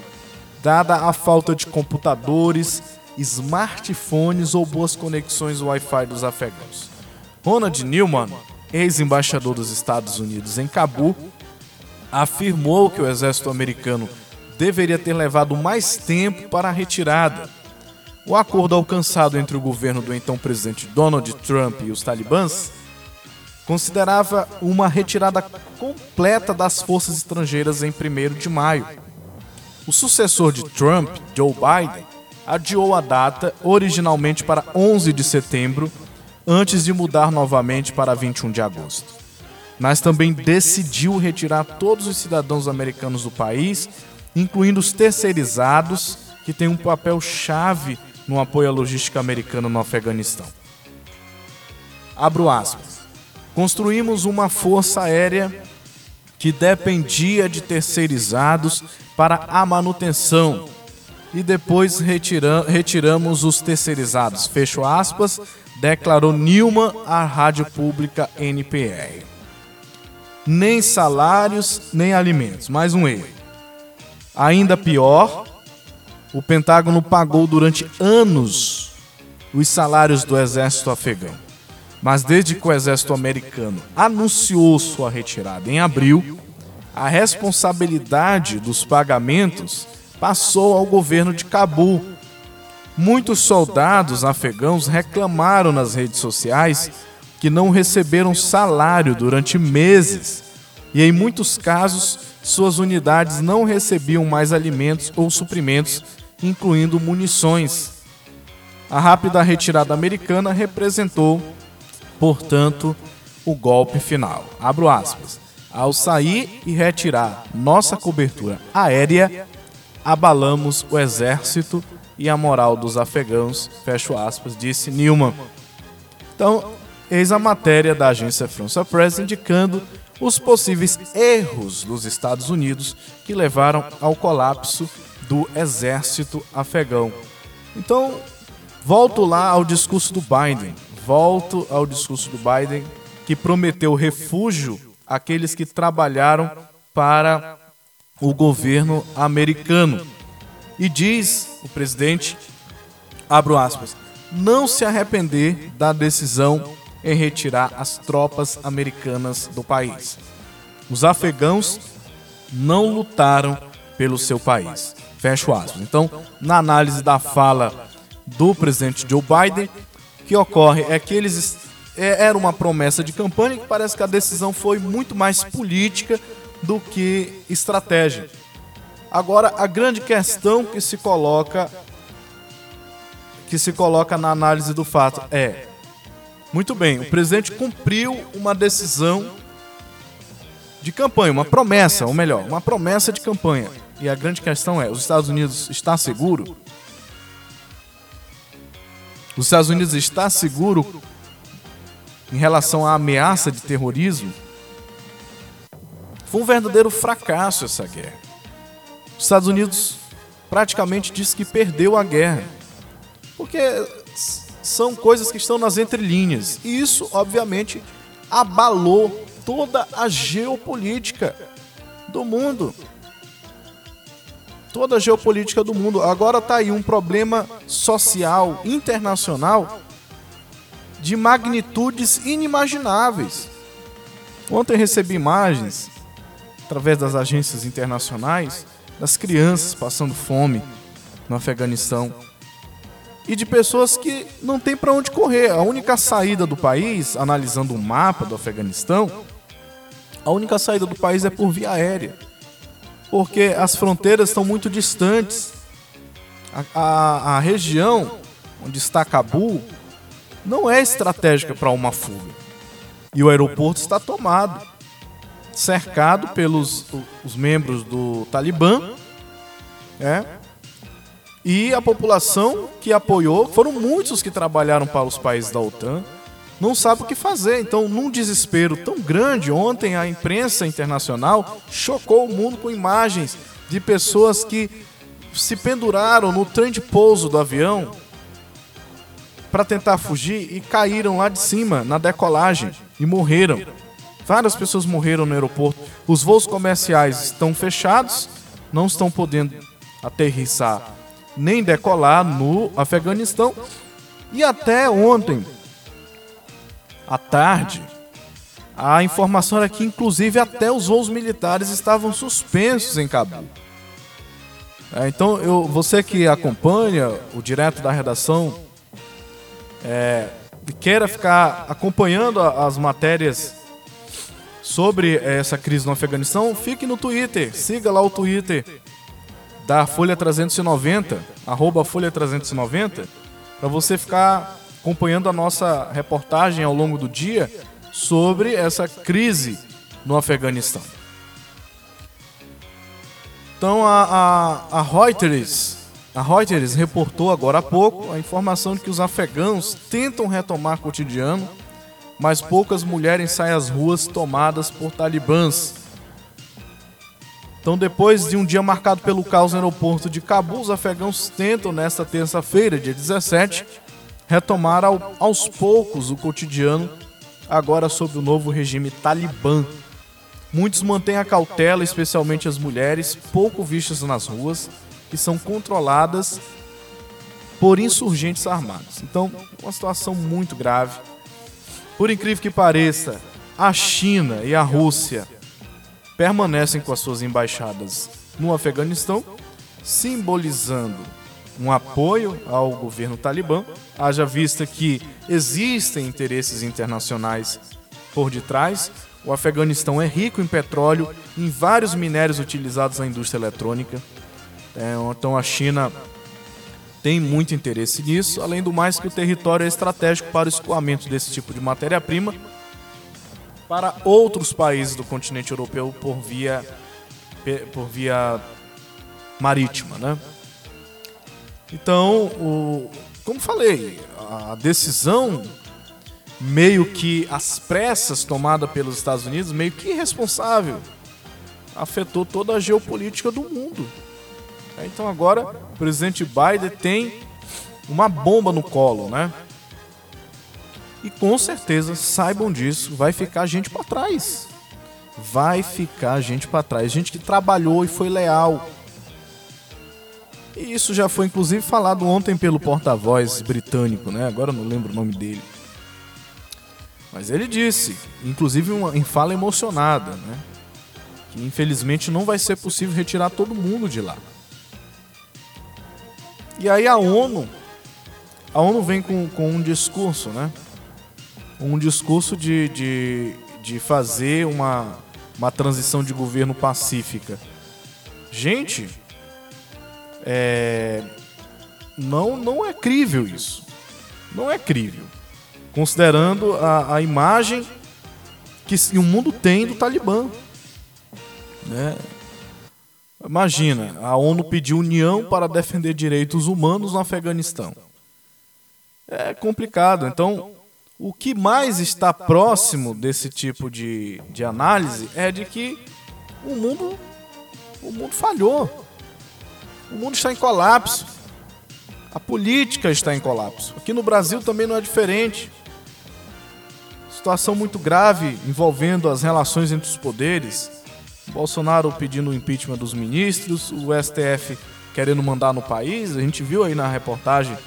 S2: dada a falta de computadores, smartphones ou boas conexões Wi-Fi dos afegãos. Ronald Newman, ex-embaixador dos Estados Unidos em Cabu, afirmou que o exército americano deveria ter levado mais tempo para a retirada. O acordo alcançado entre o governo do então presidente Donald Trump e os talibãs considerava uma retirada completa das forças estrangeiras em 1 de maio. O sucessor de Trump, Joe Biden, adiou a data originalmente para 11 de setembro, antes de mudar novamente para 21 de agosto. Mas também decidiu retirar todos os cidadãos americanos do país, incluindo os terceirizados, que têm um papel chave no apoio à logística americana no Afeganistão. Abro aspas. Construímos uma força aérea que dependia de terceirizados para a manutenção e depois retira retiramos os terceirizados. Fecho aspas, declarou Nilman à rádio pública NPR. Nem salários, nem alimentos. Mais um erro. Ainda pior, o Pentágono pagou durante anos os salários do exército afegão. Mas desde que o exército americano anunciou sua retirada em abril, a responsabilidade dos pagamentos passou ao governo de Cabul. Muitos soldados afegãos reclamaram nas redes sociais que não receberam salário durante meses e, em muitos casos, suas unidades não recebiam mais alimentos ou suprimentos incluindo munições. A rápida retirada americana representou, portanto, o golpe final. Abro aspas. Ao sair e retirar nossa cobertura aérea, abalamos o exército e a moral dos afegãos, fecho aspas, disse Newman. Então, eis a matéria da agência France Press indicando os possíveis erros dos Estados Unidos que levaram ao colapso do exército afegão. Então, volto lá ao discurso do Biden. Volto ao discurso do Biden que prometeu refúgio àqueles que trabalharam para o governo americano. E diz o presidente, abro aspas, não se arrepender da decisão em retirar as tropas americanas do país. Os afegãos não lutaram pelo seu país. Fecho aspas. Então, na análise da fala do presidente Joe Biden, que ocorre é que eles é, era uma promessa de campanha que parece que a decisão foi muito mais política do que estratégia. Agora, a grande questão que se coloca que se coloca na análise do fato é: muito bem, o presidente cumpriu uma decisão de campanha, uma promessa, ou melhor, uma promessa de campanha. E a grande questão é: os Estados Unidos está seguro? Os Estados Unidos está seguro em relação à ameaça de terrorismo? Foi um verdadeiro fracasso essa guerra. Os Estados Unidos praticamente disse que perdeu a guerra. Porque são coisas que estão nas entrelinhas. E isso, obviamente, abalou toda a geopolítica do mundo. Toda a geopolítica do mundo. Agora tá aí um problema social internacional de magnitudes inimagináveis. Ontem recebi imagens através das agências internacionais das crianças passando fome no Afeganistão e de pessoas que não tem para onde correr. A única saída do país, analisando o mapa do Afeganistão, a única saída do país é por via aérea, porque as fronteiras estão muito distantes. A, a, a região onde está Cabul não é estratégica para uma fuga e o aeroporto está tomado, cercado pelos os membros do Talibã, é, e a população que apoiou, foram muitos que trabalharam para os países da OTAN, não sabe o que fazer. Então, num desespero tão grande, ontem a imprensa internacional chocou o mundo com imagens de pessoas que se penduraram no trem de pouso do avião para tentar fugir e caíram lá de cima na decolagem e morreram. Várias pessoas morreram no aeroporto. Os voos comerciais estão fechados, não estão podendo aterrissar nem decolar no Afeganistão. E até ontem, à tarde, a informação era que, inclusive, até os voos militares estavam suspensos em Cabul. É, então, eu, você que acompanha o direto da redação, é, queira ficar acompanhando as matérias sobre essa crise no Afeganistão, fique no Twitter, siga lá o Twitter da Folha 390, arroba Folha 390, para você ficar acompanhando a nossa reportagem ao longo do dia sobre essa crise no Afeganistão. Então a, a, a Reuters, a Reuters reportou agora há pouco a informação de que os afegãos tentam retomar cotidiano, mas poucas mulheres saem às ruas tomadas por talibãs então, depois de um dia marcado pelo caos no aeroporto de Cabul, os afegãos tentam, nesta terça-feira, dia 17, retomar ao, aos poucos o cotidiano, agora sob o novo regime talibã. Muitos mantêm a cautela, especialmente as mulheres, pouco vistas nas ruas, que são controladas por insurgentes armados. Então, uma situação muito grave. Por incrível que pareça, a China e a Rússia permanecem com as suas embaixadas no Afeganistão, simbolizando um apoio ao governo talibã, haja vista que existem interesses internacionais por detrás. O Afeganistão é rico em petróleo, em vários minérios utilizados na indústria eletrônica. É, então a China tem muito interesse nisso, além do mais que o território é estratégico para o escoamento desse tipo de matéria-prima para outros países do continente europeu por via, por via marítima, né? Então, o, como falei, a decisão meio que as pressas tomada pelos Estados Unidos, meio que irresponsável, afetou toda a geopolítica do mundo. Então agora o presidente Biden tem uma bomba no colo, né? E com certeza, saibam disso, vai ficar gente para trás. Vai ficar gente para trás, gente que trabalhou e foi leal. E isso já foi inclusive falado ontem pelo porta-voz britânico, né? Agora eu não lembro o nome dele. Mas ele disse, inclusive uma, em fala emocionada, né? Que infelizmente não vai ser possível retirar todo mundo de lá. E aí a ONU, a ONU vem com, com um discurso, né? um discurso de, de, de fazer uma, uma transição de governo pacífica. Gente, é, não, não é crível isso. Não é crível. Considerando a, a imagem que o mundo tem do Talibã. Né? Imagina, a ONU pediu união para defender direitos humanos no Afeganistão. É complicado. Então, o que mais está próximo desse tipo de, de análise é de que o mundo, o mundo falhou. O mundo está em colapso. A política está em colapso. Aqui no Brasil também não é diferente. situação muito grave envolvendo as relações entre os poderes. Bolsonaro pedindo o impeachment dos ministros, o STF querendo mandar no país. A gente viu aí na reportagem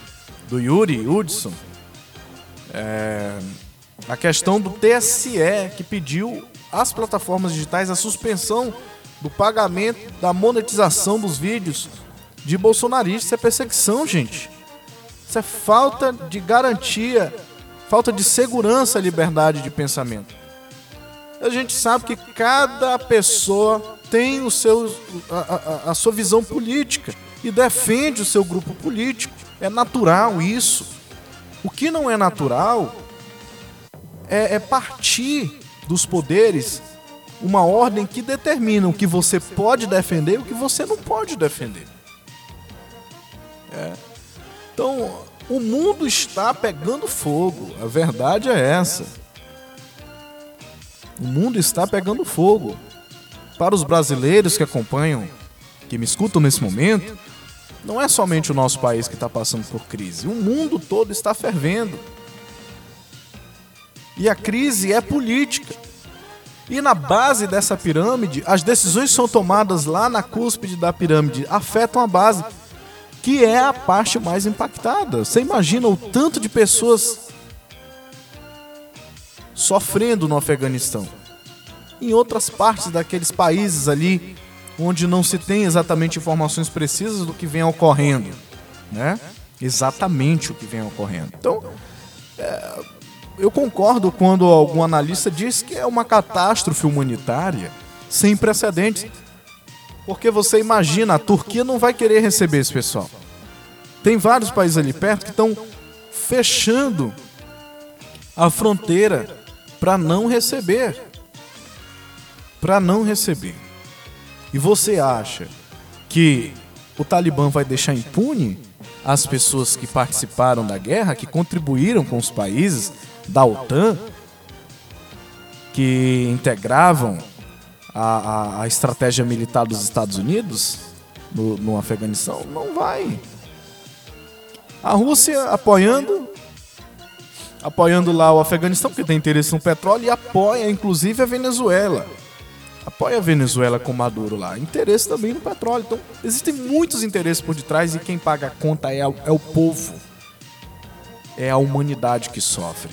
S2: do Yuri Hudson é, a questão do TSE que pediu às plataformas digitais a suspensão do pagamento da monetização dos vídeos de bolsonaristas. Isso é perseguição, gente. Isso é falta de garantia, falta de segurança à liberdade de pensamento. A gente sabe que cada pessoa tem o seu, a, a, a sua visão política e defende o seu grupo político. É natural isso. O que não é natural é, é partir dos poderes uma ordem que determina o que você pode defender e o que você não pode defender. É. Então, o mundo está pegando fogo. A verdade é essa. O mundo está pegando fogo. Para os brasileiros que acompanham, que me escutam nesse momento, não é somente o nosso país que está passando por crise. O mundo todo está fervendo. E a crise é política. E na base dessa pirâmide, as decisões são tomadas lá na cúspide da pirâmide, afetam a base, que é a parte mais impactada. Você imagina o tanto de pessoas sofrendo no Afeganistão. Em outras partes daqueles países ali, onde não se tem exatamente informações precisas do que vem ocorrendo, né? Exatamente o que vem ocorrendo. Então, é, eu concordo quando algum analista diz que é uma catástrofe humanitária sem precedentes. Porque você imagina, a Turquia não vai querer receber esse pessoal. Tem vários países ali perto que estão fechando a fronteira para não receber. Para não receber. E você acha que o Talibã vai deixar impune as pessoas que participaram da guerra, que contribuíram com os países da OTAN que integravam a, a, a estratégia militar dos Estados Unidos no, no Afeganistão? Não vai. A Rússia apoiando apoiando lá o Afeganistão, porque tem interesse no petróleo, e apoia inclusive a Venezuela. Apoia a Venezuela com Maduro lá. Interesse também no petróleo. Então, existem muitos interesses por detrás e quem paga a conta é, é o povo. É a humanidade que sofre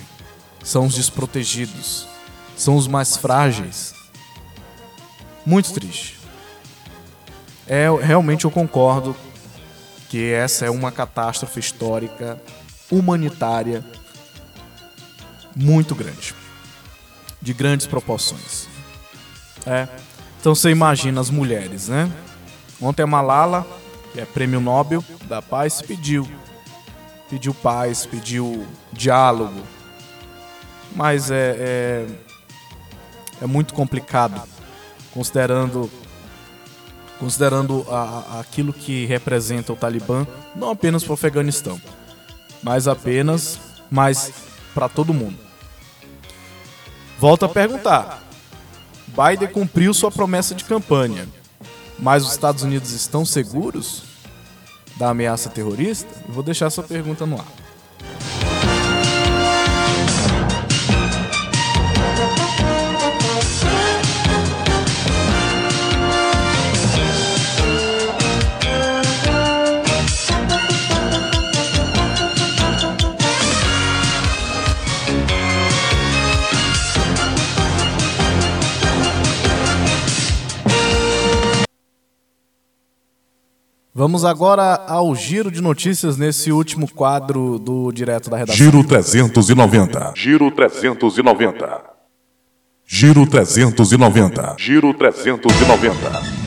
S2: são os desprotegidos, são os mais frágeis. Muito triste. É, realmente eu concordo que essa é uma catástrofe histórica, humanitária, muito grande. De grandes proporções. É. Então você imagina as mulheres, né? Ontem a Malala, que é prêmio Nobel da Paz, pediu. Pediu paz, pediu diálogo, mas é, é, é muito complicado, considerando considerando a, aquilo que representa o Talibã, não apenas para o Afeganistão, mas apenas, mas para todo mundo. Volto a perguntar: Biden cumpriu sua promessa de campanha, mas os Estados Unidos estão seguros da ameaça terrorista? Eu vou deixar essa pergunta no ar. Vamos agora ao giro de notícias nesse último quadro do Direto da Redação.
S1: Giro 390. Giro 390. Giro 390. Giro 390.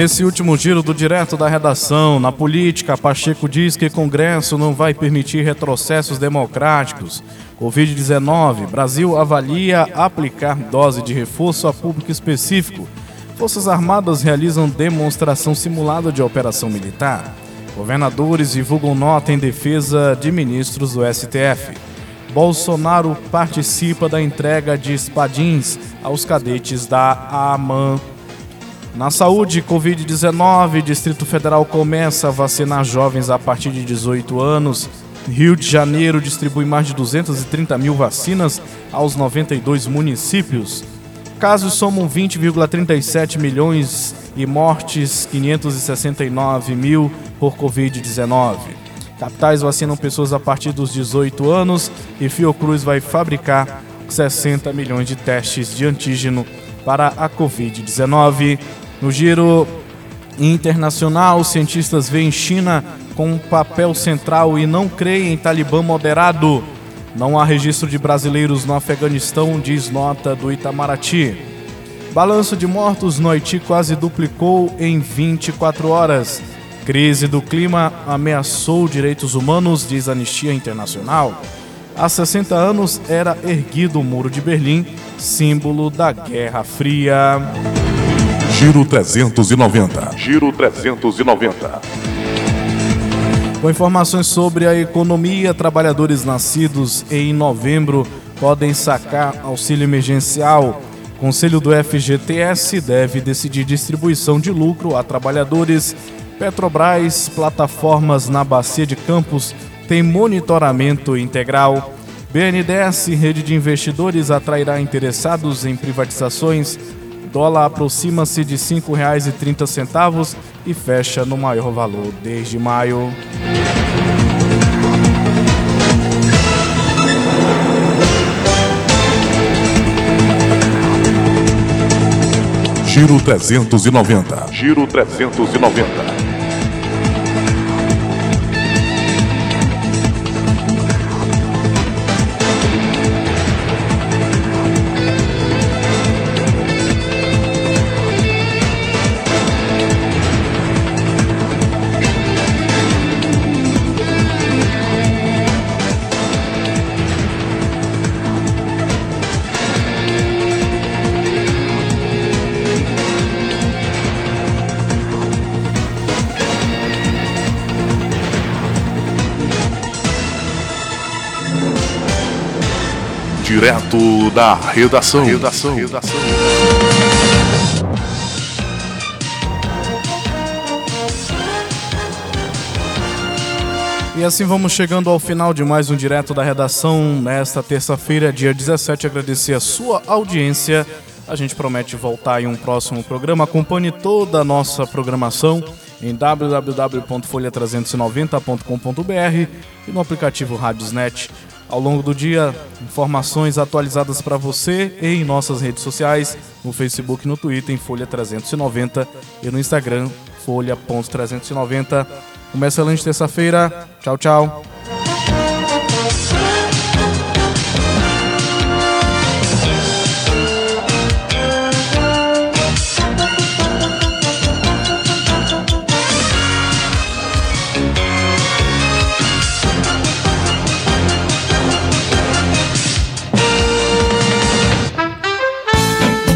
S2: Nesse último giro do direto da redação, na política, Pacheco diz que Congresso não vai permitir retrocessos democráticos. Covid-19, Brasil avalia aplicar dose de reforço a público específico. Forças Armadas realizam demonstração simulada de operação militar. Governadores divulgam nota em defesa de ministros do STF. Bolsonaro participa da entrega de espadins aos cadetes da AMAN Na saúde, Covid-19, Distrito Federal começa a vacinar jovens a partir de 18 anos. Rio de Janeiro distribui mais de 230 mil vacinas aos 92 municípios. Casos somam 20,37 milhões e mortes 569 mil por Covid-19. Capitais vacinam pessoas a partir dos 18 anos e Fiocruz vai fabricar 60 milhões de testes de antígeno para a Covid-19. No giro internacional, cientistas veem China com um papel central e não creem em Talibã moderado. Não há registro de brasileiros no Afeganistão, diz nota do Itamaraty. Balanço de mortos no Haiti quase duplicou em 24 horas. Crise do clima ameaçou direitos humanos, diz Anistia Internacional. Há 60 anos era erguido o Muro de Berlim, símbolo da Guerra Fria.
S1: Giro 390. Giro 390.
S2: Com informações sobre a economia, trabalhadores nascidos em novembro podem sacar auxílio emergencial. Conselho do FGTS deve decidir distribuição de lucro a trabalhadores. Petrobras, plataformas na Bacia de Campos, tem monitoramento integral. BNDES, rede de investidores, atrairá interessados em privatizações. Dólar aproxima-se de R$ 5,30 e fecha no maior valor desde maio.
S1: Giro 390. Giro 390. Direto da redação. Redação. redação.
S2: E assim vamos chegando ao final de mais um Direto da Redação nesta terça-feira, dia 17. Agradecer a sua audiência. A gente promete voltar em um próximo programa. Acompanhe toda a nossa programação em www.folha390.com.br e no aplicativo Radiosnet ao longo do dia, informações atualizadas para você em nossas redes sociais, no Facebook, no Twitter, em Folha 390 e no Instagram, folha.390. Uma excelente terça-feira. Tchau, tchau.